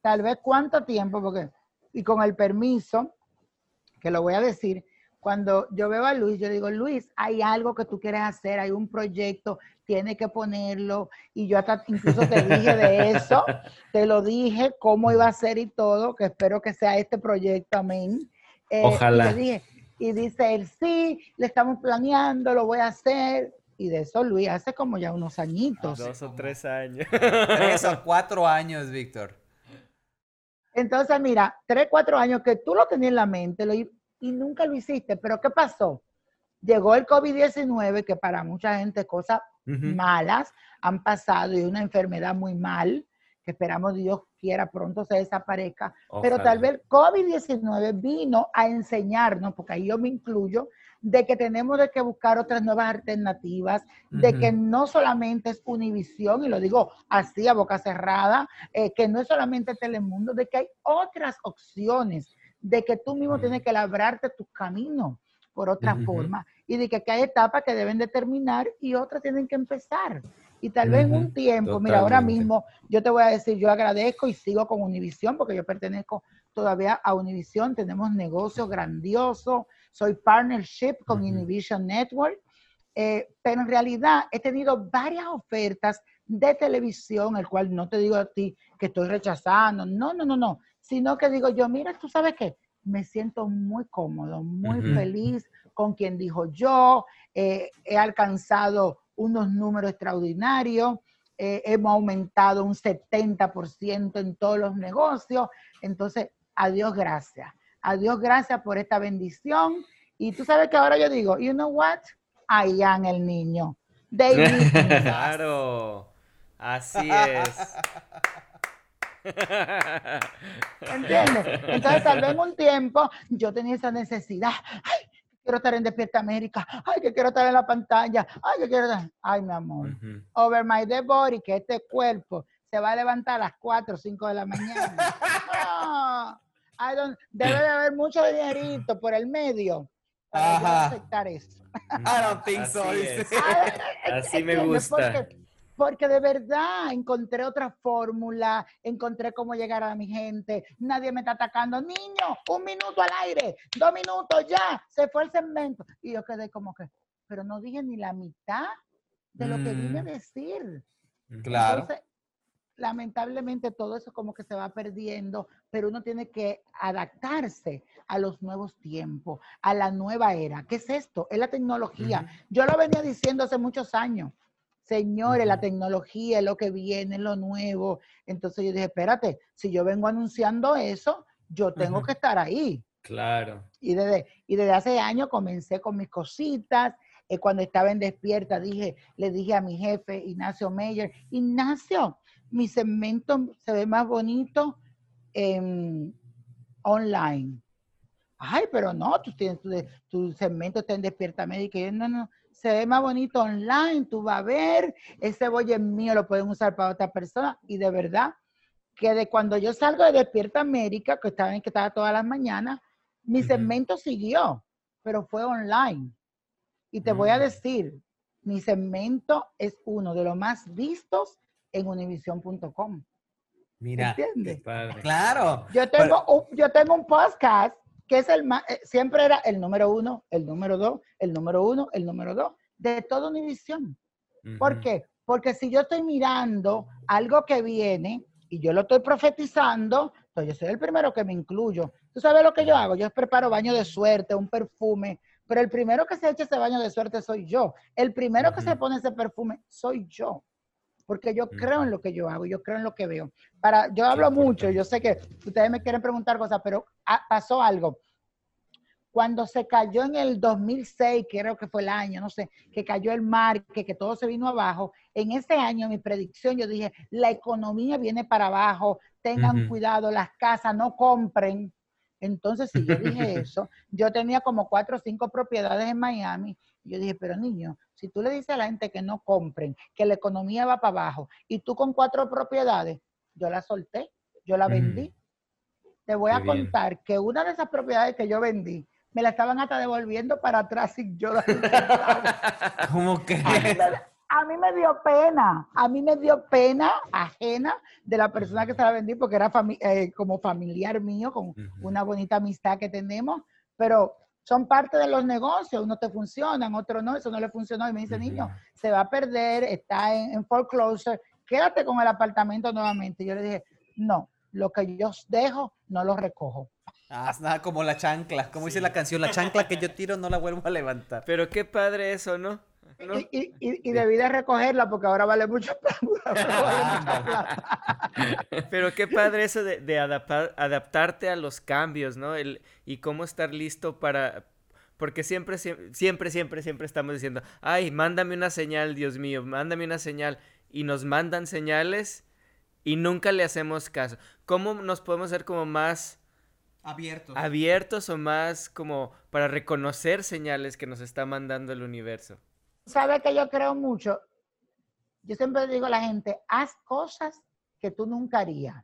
Tal vez cuánto tiempo, porque, y con el permiso, que lo voy a decir, cuando yo veo a Luis, yo digo, Luis, hay algo que tú quieres hacer, hay un proyecto, tiene que ponerlo. Y yo hasta incluso te dije de eso, te lo dije, cómo iba a ser y todo, que espero que sea este proyecto, amén. Eh, Ojalá. Y, y dice él, sí, le estamos planeando, lo voy a hacer. Y de eso, Luis, hace como ya unos añitos. Dos o tres años. tres o cuatro años, Víctor. Entonces, mira, tres, cuatro años que tú lo tenías en la mente, lo, y nunca lo hiciste. Pero ¿qué pasó? Llegó el COVID-19, que para mucha gente cosas malas han pasado y una enfermedad muy mal, que esperamos Dios quiera pronto se desaparezca. Pero tal vez el COVID-19 vino a enseñarnos, porque ahí yo me incluyo, de que tenemos de que buscar otras nuevas alternativas, de que no solamente es Univisión, y lo digo así a boca cerrada, eh, que no es solamente Telemundo, de que hay otras opciones de que tú mismo tienes que labrarte tu camino por otra forma. Y de que, hay etapas que deben de terminar y otras tienen que empezar. Y tal vez en un tiempo, mira, ahora mismo yo te voy a decir, yo agradezco y sigo con Univisión porque yo pertenezco todavía a Univisión, tenemos negocios grandiosos, soy partnership con Univision Network, eh, pero en realidad he tenido varias ofertas de televisión, el cual no te digo a ti que estoy rechazando, no, no, no, no, sino que digo yo, mira, tú sabes qué, me siento muy cómodo, muy feliz con quien dijo yo, eh, he alcanzado unos números extraordinarios, eh, hemos aumentado un 70% en todos los negocios, entonces, adiós, gracias. Adiós, gracias por esta bendición. Y tú sabes que ahora yo digo, you know what? en el niño. David. claro, así es. ¿Entiendes? Entonces, tal vez en un tiempo yo tenía esa necesidad. Ay, quiero estar en Despierta América. Ay, que quiero estar en la pantalla. Ay, que quiero estar. Ay, mi amor. Over my dead body, que este cuerpo se va a levantar a las 4 o 5 de la mañana. debe de haber mucho dinerito por el medio para aceptar eso. I don't think so. Así me gusta porque de verdad encontré otra fórmula, encontré cómo llegar a mi gente, nadie me está atacando, niño, un minuto al aire, dos minutos ya, se fue el segmento. Y yo quedé como que, pero no dije ni la mitad de lo que vine a mm. decir. Claro. Entonces, lamentablemente todo eso como que se va perdiendo, pero uno tiene que adaptarse a los nuevos tiempos, a la nueva era. ¿Qué es esto? Es la tecnología. Yo lo venía diciendo hace muchos años. Señores, la tecnología es lo que viene, lo nuevo. Entonces yo dije, espérate, si yo vengo anunciando eso, yo tengo que estar ahí. Claro. Y desde, y desde hace años comencé con mis cositas. Eh, cuando estaba en despierta, dije, le dije a mi jefe, Ignacio Meyer, Ignacio, mi segmento se ve más bonito online. Ay, pero no, tú tienes tu, tu segmento está en despierta médica. Y yo, no, no, se ve más bonito online, tú vas a ver, ese bolle mío lo pueden usar para otra persona y de verdad que de cuando yo salgo de Despierta América, que estaba, que estaba todas las mañanas, mi segmento siguió, pero fue online. Y te voy a mm. decir, mi segmento es uno de los más vistos en univision.com. Mira, ¿Entiendes? claro. Yo tengo, un, yo tengo un podcast que es el más, eh, siempre era el número uno, el número dos, el número uno, el número dos, de toda Univision. ¿Por qué? Porque si yo estoy mirando algo que viene y yo lo estoy profetizando, entonces yo soy el primero que me incluyo. ¿Tú sabes lo que yo hago? Yo preparo baño de suerte, un perfume, pero el primero que se echa ese baño de suerte soy yo. El primero que se pone ese perfume soy yo. Porque yo creo en lo que yo hago, yo creo en lo que veo. Para, yo hablo mucho, yo sé que ustedes me quieren preguntar cosas, pero pasó algo cuando se cayó en el 2006, creo que fue el año, no sé, que cayó el mar, que, que todo se vino abajo, en ese año mi predicción yo dije, la economía viene para abajo, tengan cuidado, las casas no compren, entonces, si yo dije eso, yo tenía como cuatro o cinco propiedades en Miami. Yo dije, pero niño, si tú le dices a la gente que no compren, que la economía va para abajo, y tú con cuatro propiedades, yo la solté, yo la vendí. Te voy a contar que una de esas propiedades que yo vendí, me la estaban hasta devolviendo para atrás sin yo ¿Cómo que? a mí me dio pena, a mí me dio pena ajena de la persona que se la vendí porque era eh, como familiar mío, con una bonita amistad que tenemos, pero son parte de los negocios, uno te funcionan, otro no, eso no le funcionó y me dice, niño, se va a perder, está en, en, foreclosure, quédate con el apartamento nuevamente. Yo le dije, no, lo que yo dejo, no lo recojo. Ah, nada como la chancla, como dice la canción, la chancla que yo tiro no la vuelvo a levantar. Pero qué padre eso, ¿no? Y, y, debí de recogerla porque ahora vale mucho Pero qué padre eso de, adaptarte a los cambios, ¿no? El, y cómo estar listo para... Porque siempre, siempre, siempre, siempre estamos diciendo, ay, mándame una señal, Dios mío, mándame una señal. Y nos mandan señales y nunca le hacemos caso. ¿Cómo nos podemos ser como más... Abiertos. Abiertos o más como para reconocer señales que nos está mandando el universo. ¿Sabes que yo creo mucho? Yo siempre digo a la gente, haz cosas que tú nunca harías.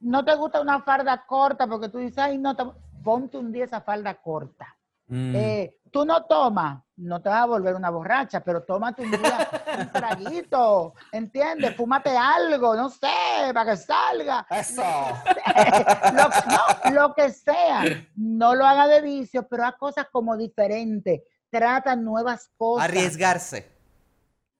No te gusta una falda corta porque tú dices, ay, no, ponte un día esa falda corta. Mm. Eh, tú no tomas, no te vas a volver una borracha, pero tómate un día un traguito, ¿entiendes? Fúmate algo, no sé, para que salga. Eso. lo, no, lo que sea. No lo haga de vicio, pero haz cosas como diferentes tratan nuevas cosas. Arriesgarse.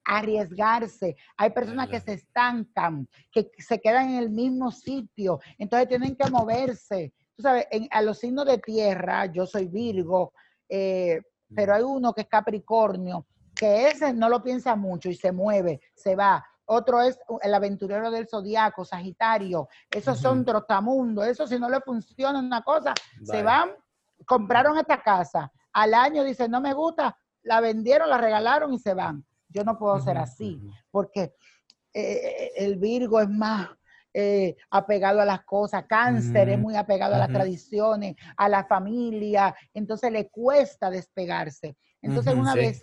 Arriesgarse. Hay personas que se estancan, que se quedan en el mismo sitio, entonces tienen que moverse. Tú sabes, a los signos de tierra, yo soy Virgo, eh, pero hay uno que es Capricornio, que ese no lo piensa mucho y se mueve, se va. Otro es el aventurero del zodiaco, Sagitario. Esos son trotamundos. Eso si no le funciona una cosa, se van, compraron esta casa al año dicen, no me gusta, la vendieron, la regalaron y se van. Yo no puedo ser así, porque eh, el Virgo es más eh, apegado a las cosas, cáncer es muy apegado a las tradiciones, a la familia, entonces le cuesta despegarse. Entonces una vez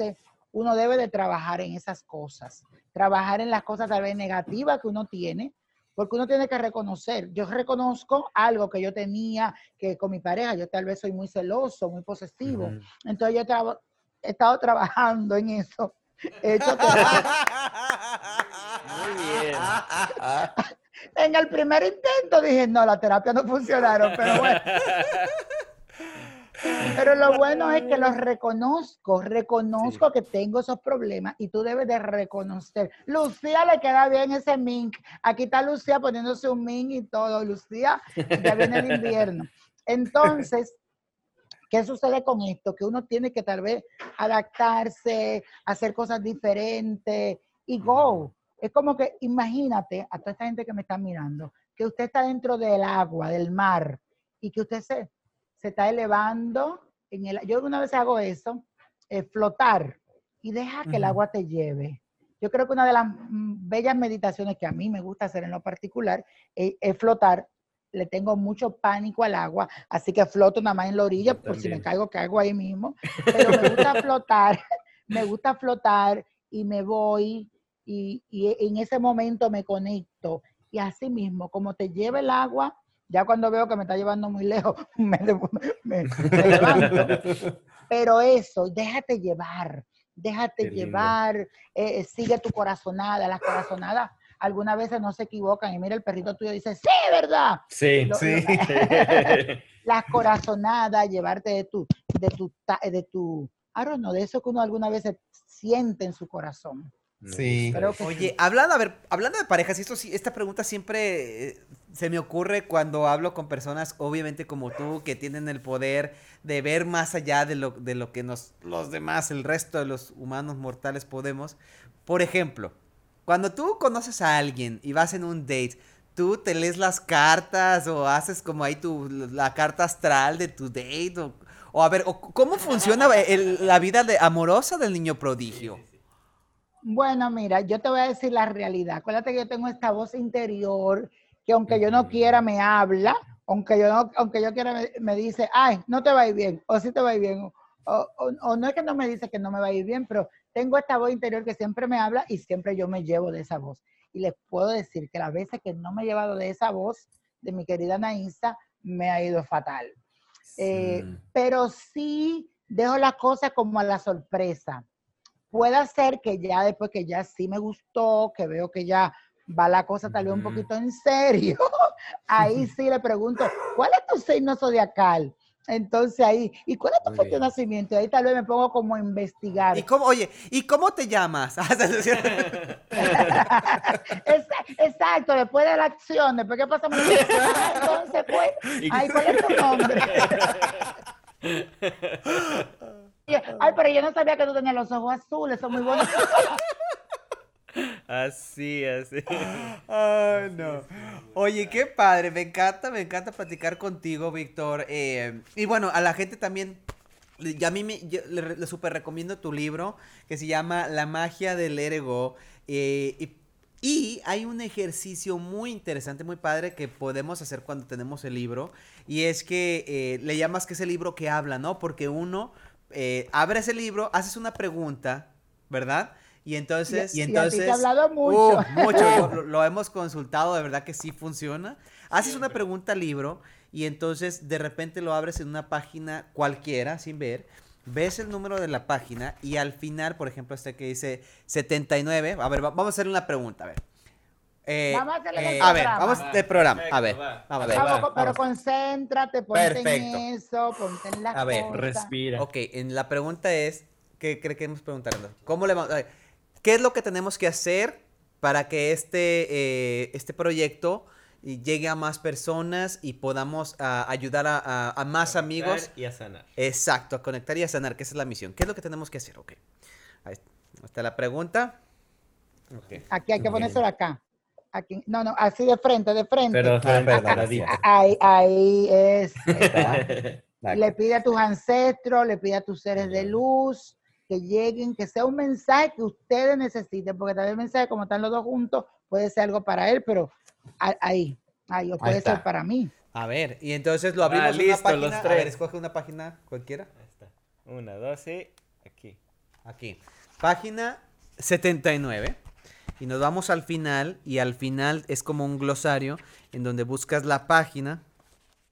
uno debe de trabajar en esas cosas, trabajar en las cosas tal vez negativas que uno tiene, porque uno tiene que reconocer, yo reconozco algo que yo tenía que con mi pareja, yo tal vez soy muy celoso, muy posesivo, entonces yo he estado trabajando en eso. He hecho muy bien. en el primer intento dije, no, la terapia no funcionaron, pero bueno. Pero lo bueno es que los reconozco, reconozco que tengo esos problemas y tú debes de reconocer. Lucía le queda bien ese mink. Aquí está Lucía poniéndose un mink y todo. Lucía, ya viene el invierno. Entonces, ¿qué sucede con esto? Que uno tiene que tal vez adaptarse, hacer cosas diferentes y go. Es como que imagínate a toda esta gente que me está mirando, que usted está dentro del agua, del mar, y que usted se se está elevando. En el, yo una vez hago eso, eh, flotar y deja que el agua te lleve. Yo creo que una de las mm, bellas meditaciones que a mí me gusta hacer en lo particular es, flotar. Le tengo mucho pánico al agua, así que floto nada más en la orilla por si me caigo, caigo ahí mismo. Pero me gusta flotar, me gusta flotar y me voy y, y en ese momento me conecto. Y así mismo, como te lleva el agua, ya cuando veo que me está llevando muy lejos, me, levanto. Pero eso, déjate llevar, déjate llevar, eh, sigue tu corazonada, las corazonadas algunas veces no se equivocan y mira el perrito tuyo dice, sí, ¿verdad? Sí, sí. las corazonadas, llevarte de tu, de tu, de tu, I don't know, de eso que uno alguna vez siente en su corazón. Sí. Oye, hablando, a ver, hablando de parejas, esto sí, esta pregunta siempre eh, se me ocurre cuando hablo con personas, obviamente como tú, que tienen el poder de ver más allá de lo, de lo que nos, los demás, el resto de los humanos mortales podemos. Por ejemplo, cuando tú conoces a alguien y vas en un date, tú te lees las cartas o haces como ahí tu, la carta astral de tu date o, a ver, ¿cómo funciona la vida de, amorosa del niño prodigio? Bueno, mira, yo te voy a decir la realidad. Acuérdate que yo tengo esta voz interior que aunque yo no quiera me habla, aunque yo no, aunque yo quiera me, dice, ay, no te va a ir bien, o sí te va a ir bien, o, no es que no me dice que no me va a ir bien, pero tengo esta voz interior que siempre me habla y siempre yo me llevo de esa voz. Y les puedo decir que las veces que no me he llevado de esa voz de mi querida Naísa, me ha ido fatal. Eh, pero sí dejo las cosas como a la sorpresa puede ser que ya después que ya sí me gustó, que veo que ya va la cosa tal vez un poquito en serio, ahí sí le pregunto, ¿cuál es tu signo zodiacal? Entonces ahí, ¿y cuál es tu fecha de nacimiento? Ahí tal vez me pongo como a investigar. ¿Y cómo, oye, ¿y cómo te llamas? Exacto, después de la acción, después que pasamos. Entonces, pues, ahí, ¿cuál es tu nombre? Ay, pero yo no sabía que tú tenías los ojos azules, son muy bonitos. Así, así. Ay, no. Oye, qué padre, me encanta, me encanta platicar contigo, Víctor. Eh, y bueno, a la gente también, y a mí me, le, le super recomiendo tu libro que se llama La magia del ergo. Eh, y, y, hay un ejercicio muy interesante, muy padre que podemos hacer cuando tenemos el libro. Y es que eh, le llamas que es el libro que habla, ¿no? Porque uno abres el libro, haces una pregunta, ¿verdad? Y entonces, y, entonces, te hablado mucho. mucho, lo, hemos consultado, de verdad que sí funciona. Haces una pregunta al libro y entonces de repente lo abres en una página cualquiera, sin ver, ves el número de la página y al final, por ejemplo, este que dice 79, a ver, vamos a hacer una pregunta, a ver. Eh, vamos a, eh, a ver, vamos de programa. A ver, vamos, a ver. pero concéntrate, ponte en eso, ponte en la A ver, respira. Ok, en la pregunta es, ¿qué queremos preguntarnos? ¿Cómo le vamos, ¿Qué es lo que tenemos que hacer para que este, eh, este proyecto llegue a más personas y podamos ah, ayudar a, a, más amigos? Y a sanar. Exacto, a conectar y a sanar, que esa es la misión. ¿Qué es lo que tenemos que hacer? Ok. Ahí está la pregunta. Okay. Aquí hay que ponérselo acá. Aquí, no, no, así de frente, de frente. Pero, ahí, ahí es. le pide a tus ancestros, le pide a tus seres de luz que lleguen, que sea un mensaje que ustedes necesiten, porque tal vez el mensaje, como están los dos juntos, puede ser algo para él, pero ahí, ahí, o puede ser para mí. A ver, y entonces lo abrimos ah, en una página. Los tres. A ver, escoge una página cualquiera. Ahí está. Una, dos y aquí. Aquí. Página 79 y nos vamos al final y al final es como un glosario en donde buscas la página.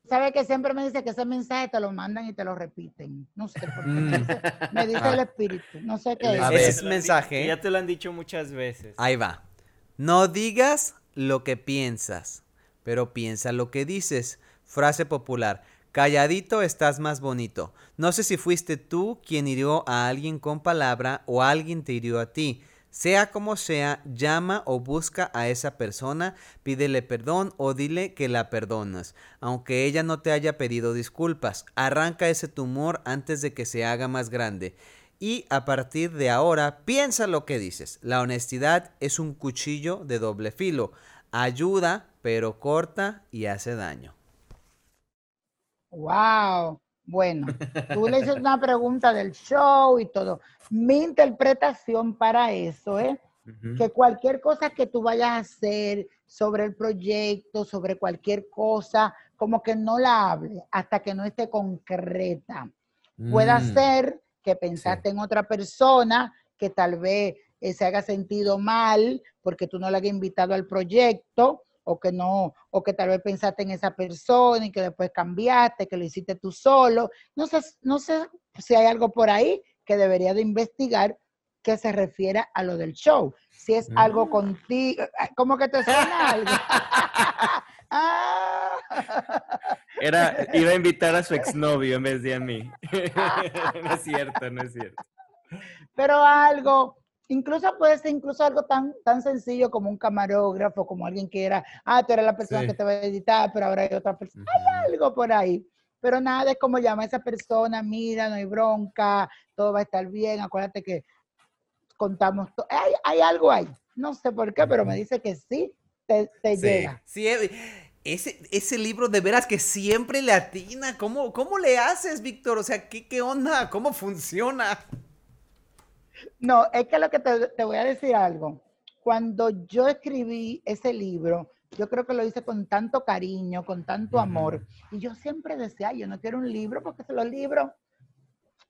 Sabe que siempre me dice que ese mensaje te lo mandan y te lo repiten. No sé por qué. Me dice, el espíritu. No sé qué es. Ese mensaje. Ya te lo han dicho muchas veces. Ahí va. No digas lo que piensas, pero piensa lo que dices. Frase popular. Calladito estás más bonito. No sé si fuiste tú quien hirió a alguien con palabra o alguien te hirió a ti. Sea como sea, llama o busca a esa persona, pídele perdón o dile que la perdonas, aunque ella no te haya pedido disculpas. Arranca ese tumor antes de que se haga más grande. Y a partir de ahora, piensa lo que dices. La honestidad es un cuchillo de doble filo. Ayuda, pero corta y hace daño. Wow. Bueno, tú le hiciste una pregunta del show y todo. Mi interpretación para eso es que cualquier cosa que tú vayas a hacer sobre el proyecto, sobre cualquier cosa, como que no la hable hasta que no esté concreta. Puede mm. ser que pensaste en otra persona que tal vez eh, se haga sentido mal porque tú no la hayas invitado al proyecto o que no, o que tal vez pensaste en esa persona y que después cambiaste, que lo hiciste tú solo. No sé, no sé si hay algo por ahí que debería de investigar, que se refiere a lo del show. Si es algo mm. contigo, ¿cómo que te suena algo? Ah. Era, iba a invitar a su exnovio en vez de a mí. no es cierto, no es cierto. Pero algo, incluso puede ser incluso algo tan, tan sencillo como un camarógrafo, como alguien que era, ah, tú eres la persona que te va a editar, pero ahora hay otra persona. Hay algo por ahí. Pero nada es como llama a esa persona, mira, no hay bronca, todo va a estar bien, acuérdate que contamos, hay, hay algo ahí, no sé por qué, pero me dice que sí, te, llega. Sí, eh, ese, ese libro de veras que siempre le atina, ¿cómo, cómo le haces, Víctor? O sea, ¿qué, ¿qué onda? ¿Cómo funciona? No, es que lo que te, te voy a decir algo. Cuando yo escribí ese libro, yo creo que lo hice con tanto cariño, con tanto amor. Y yo siempre decía, yo no quiero un libro porque los libros,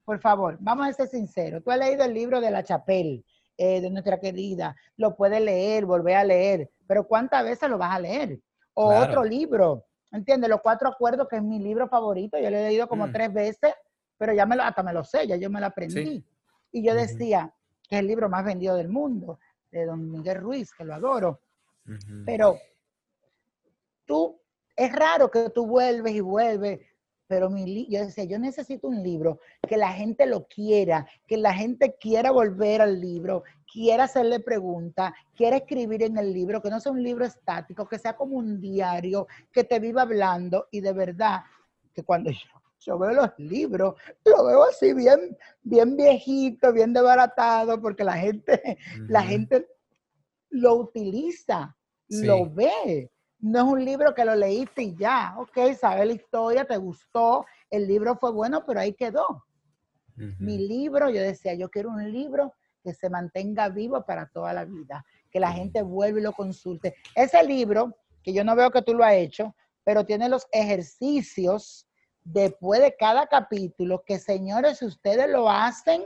por favor, vamos a ser sinceros. Tú has leído el libro de La Chapelle, eh, de nuestra querida, lo puedes leer, volver a leer, pero ¿cuántas veces lo vas a leer? O otro libro, ¿entiendes? Los Cuatro Acuerdos, que es mi libro favorito, yo lo he leído como mm. tres veces, pero ya me lo, hasta me lo sé, ya yo me lo aprendí. Y yo decía que es el libro más vendido del mundo, de don Miguel Ruiz, que lo adoro. Pero tú, es raro que tú vuelves y vuelves, pero mi yo decía, yo necesito un libro que la gente lo quiera, que la gente quiera volver al libro, quiera hacerle preguntas, quiera escribir en el libro, que no sea un libro estático, que sea como un diario, que te viva hablando y de verdad que cuando yo, veo los libros, lo veo así bien, bien viejito, bien desbaratado, porque la gente, la gente lo utiliza, lo ve. No es un libro que lo leíste y ya, ok, sabes la historia, te gustó, el libro fue bueno, pero ahí quedó. Mi libro, yo decía, yo quiero un libro que se mantenga vivo para toda la vida, que la gente vuelva y lo consulte. Ese libro, que yo no veo que tú lo has hecho, pero tiene los ejercicios después de cada capítulo, que señores, si ustedes lo hacen,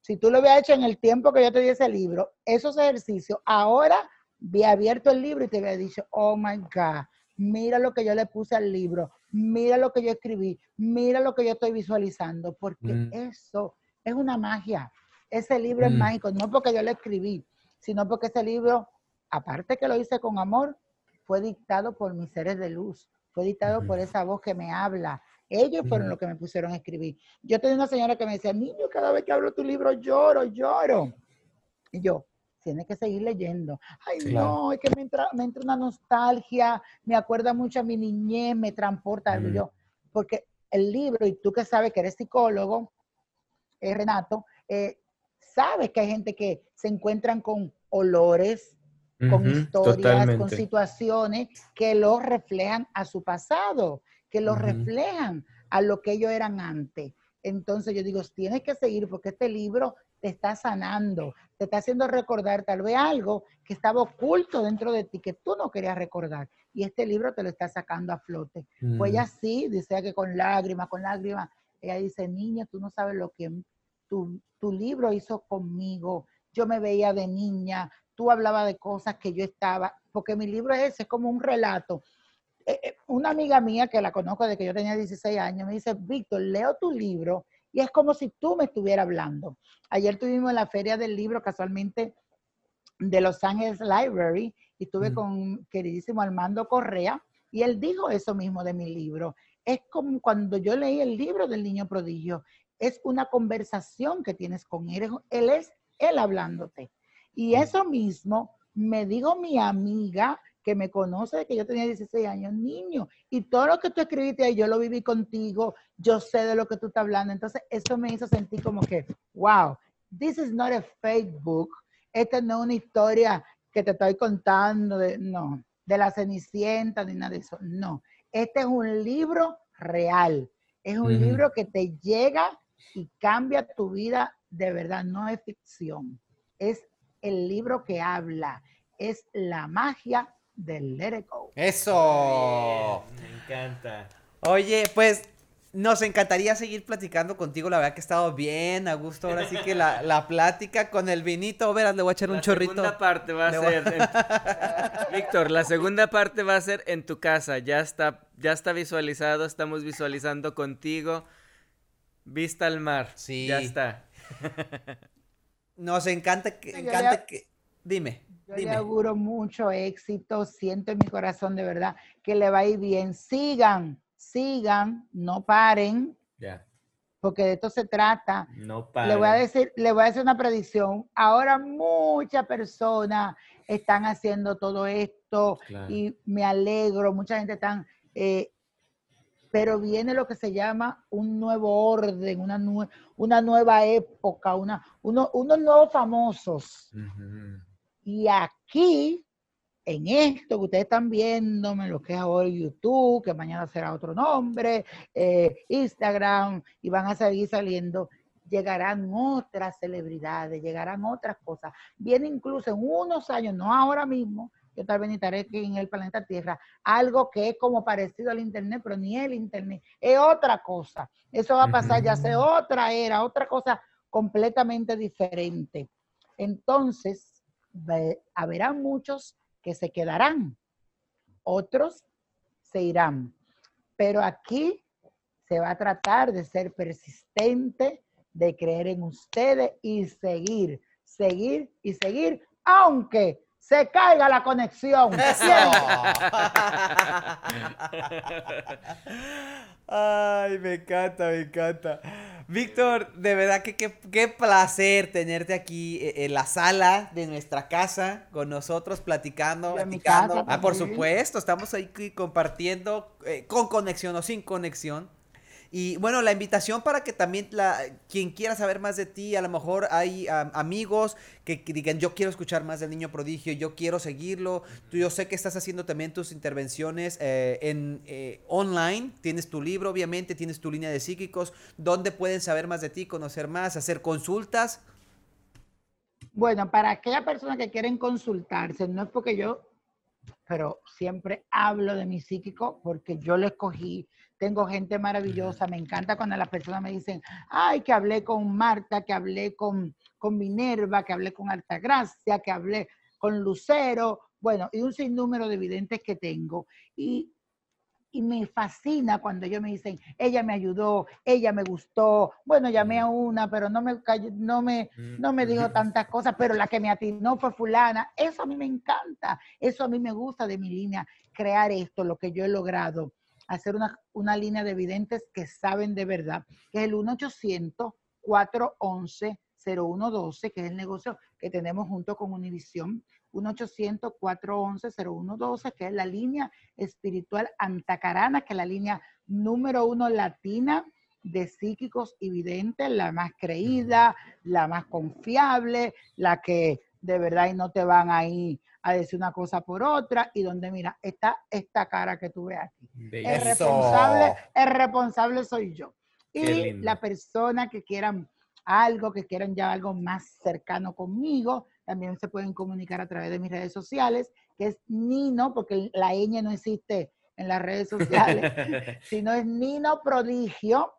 si tú lo habías hecho en el tiempo que yo te di ese libro, esos ejercicios, ahora había abierto el libro y te había dicho, oh my God, mira lo que yo le puse al libro, mira lo que yo escribí, mira lo que yo estoy visualizando, porque mm. eso es una magia. Ese libro es mm. mágico, no porque yo lo escribí, sino porque ese libro, aparte que lo hice con amor, fue dictado por mis seres de luz, fue dictado por esa voz que me habla. Ellos fueron los que me pusieron a escribir. Yo tenía una señora que me decía, niño, cada vez que hablo tu libro lloro, lloro. Y yo, tiene que seguir leyendo. Ay, no, es que me entra, me entra una nostalgia, me acuerda mucho a mi niñez, me transporta. Yo, porque el libro, y tú que sabes que eres psicólogo, eh, Renato, eh, sabes que hay gente que se encuentran con olores, con historias, con situaciones que lo reflejan a su pasado, que lo reflejan a lo que ellos eran antes. Entonces yo digo, tienes que seguir porque este libro te está sanando, te está haciendo recordar tal vez algo que estaba oculto dentro de ti, que tú no querías recordar. Y este libro te lo está sacando a flote. Pues ella sí, dice que con lágrimas, con lágrimas, ella dice, niña, tú no sabes lo que tu, tu libro hizo conmigo. Yo me veía de niña, tú hablabas de cosas que yo estaba, porque mi libro es ese, es como un relato. Eh, eh, una amiga mía que la conozco desde que yo tenía 16 años me dice, Víctor, leo tu libro y es como si tú me estuvieras hablando. Ayer tuvimos la feria del libro casualmente de Los Ángeles Library y estuve con queridísimo Armando Correa y él dijo eso mismo de mi libro. Es como cuando yo leí el libro del niño prodigio, es una conversación que tienes con él, él es él hablándote. Y eso mismo me dijo mi amiga que me conoce de que yo tenía 16 años, niño, y todo lo que tú escribiste ahí, yo lo viví contigo, yo sé de lo que tú estás hablando. Entonces, eso me hizo sentir como que, wow, this is not a fake book. Esta no es una historia que te estoy contando, de, no, de la Cenicienta ni nada de eso. No, este es un libro real. Es un libro que te llega y cambia tu vida de verdad. No es ficción. Es el libro que habla. Es la magia del Let It Go. Eso. me encanta. Oye, pues nos encantaría seguir platicando contigo. La verdad que ha estado bien a gusto. Ahora sí que la, la plática con el vinito. Verás, le voy a echar un chorrito. La segunda parte va a ser. Víctor, la segunda parte va a ser en tu casa. Ya está, ya está visualizado. Estamos visualizando contigo. Vista al mar. Sí. Ya está. Nos encanta que, encanta que, dime. Yo le auguro mucho éxito, siento en mi corazón de verdad que le va a ir bien. Sigan, sigan, no paren. Ya. Porque de esto se trata. No paren. Le voy a decir, le voy a decir una predicción. Ahora muchas personas están haciendo todo esto y me alegro, mucha gente están eh, pero viene lo que se llama un nuevo orden, una, una nueva época, una, unos nuevos famosos. Y aquí, en esto que ustedes están viéndome, lo que es ahora YouTube, que mañana será otro nombre, eh, Instagram, y van a seguir saliendo, llegarán otras celebridades, llegarán otras cosas. Viene incluso en unos años, no ahora mismo, yo tal vez necesitaré que en el planeta Tierra, algo que es como parecido al Internet, pero ni el Internet, es otra cosa. Eso va a pasar ya sea otra era, otra cosa completamente diferente. Entonces, habrá muchos que se quedarán, otros se irán. Pero aquí se va a tratar de ser persistente, de creer en ustedes y seguir, seguir y seguir, aunque se caiga la conexión. Ay, me encanta, me encanta. Víctor, de verdad que qué placer tenerte aquí eh, en la sala de nuestra casa con nosotros platicando, platicando. ah, por supuesto, estamos ahí compartiendo eh, con conexión o sin conexión y bueno, la invitación para que también la, quien quiera saber más de ti, a lo mejor hay amigos que, digan, yo quiero escuchar más del niño prodigio, yo quiero seguirlo. Tú, yo sé que estás haciendo también tus intervenciones eh, en eh, online, tienes tu libro, obviamente, tienes tu línea de psíquicos. ¿Dónde pueden saber más de ti, conocer más, hacer consultas? Bueno, para aquellas personas que quieren consultarse, no es porque yo, pero siempre hablo de mi psíquico porque yo lo escogí tengo gente maravillosa, me encanta cuando las personas me dicen, ay, que hablé con Marta, que hablé con, con Minerva, que hablé con Altagracia, que hablé con Lucero, bueno, y un sinnúmero de evidentes que tengo. Y, y me fascina cuando ellos me dicen, ella me ayudó, ella me gustó, bueno, llamé a una, pero no me, no me, no me dijo tantas cosas, pero la que me atinó fue fulana. Eso a mí me encanta, eso a mí me gusta de mi línea, crear esto, lo que yo he logrado hacer una, línea de evidentes que saben de verdad, que es el 1-800-411-0112, que es el negocio que tenemos junto con Univisión. 1-800-411-0112, que es la línea espiritual antacarana, que es la línea número uno latina de psíquicos y videntes, la más creída, la más confiable, la que de verdad y no te van ahí a decir una cosa por otra y donde mira, está esta cara que tú ves aquí. El responsable, el responsable soy yo. Y la persona que quieran algo, que quieran ya algo más cercano conmigo, también se pueden comunicar a través de mis redes sociales, que es Nino, porque la ñ no existe en las redes sociales, sino es Nino Prodigio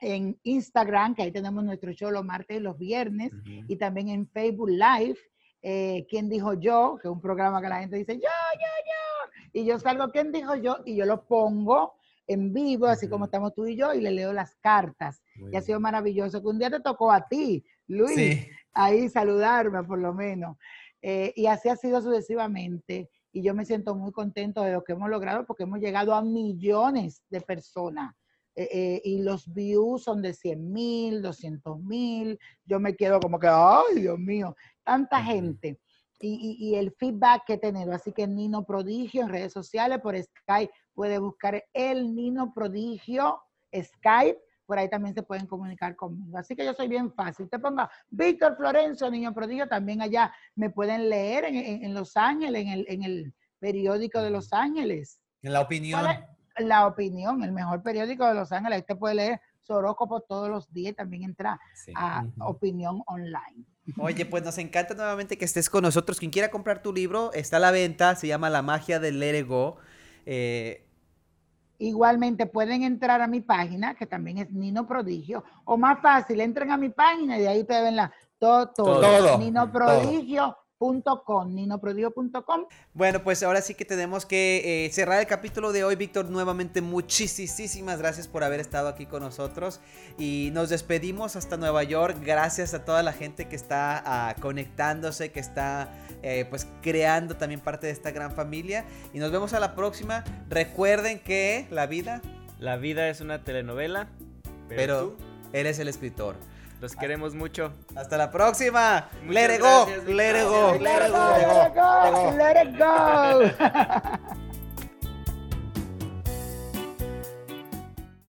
en Instagram, que ahí tenemos nuestro show los martes y los viernes, y también en Facebook Live, eh, ¿Quién dijo yo? Que es un programa que la gente dice yo, yo, yo. Y yo salgo, ¿quién dijo yo? Y yo lo pongo en vivo, así como estamos tú y yo, y le leo las cartas. y ha sido maravilloso. Que un día te tocó a ti, Luis, ahí saludarme por lo menos. Eh, y así ha sido sucesivamente. Y yo me siento muy contento de lo que hemos logrado porque hemos llegado a millones de personas. Eh, y los views son de 100 mil, 200 mil. Yo me quedo como que, ay, Dios mío, tanta gente y, el feedback que he tenido. Así que Nino Prodigio en redes sociales, por Skype puede buscar el Nino Prodigio Skype. Por ahí también se pueden comunicar conmigo. Así que yo soy bien fácil. Te ponga Víctor Florencio, Niño Prodigio. También allá me pueden leer en, Los Ángeles, en el, periódico de Los Ángeles. En la opinión. La opinión, el mejor periódico de Los Ángeles. Te puede leer su horóscopo todos los días. También entra a Opinión Online. Oye, pues nos encanta nuevamente que estés con nosotros. Quien quiera comprar tu libro, está a la venta, se llama La magia del Let eh, Igualmente pueden entrar a mi página, que también es Nino Prodigio, o más fácil, entren a mi página y de ahí te ven la, todo, todo, Nino Prodigio. Com. Bueno, pues ahora sí que tenemos que eh, cerrar el capítulo de hoy, Víctor. Nuevamente, muchísimas gracias por haber estado aquí con nosotros. Y nos despedimos hasta Nueva York. Gracias a toda la gente que está ah, conectándose, que está eh, pues creando también parte de esta gran familia. Y nos vemos a la próxima. Recuerden que la vida... La vida es una telenovela. Pero, eres el escritor. Los queremos mucho. Hasta la próxima. Let it go. Let it go. Let it go. Let it go. Let it go.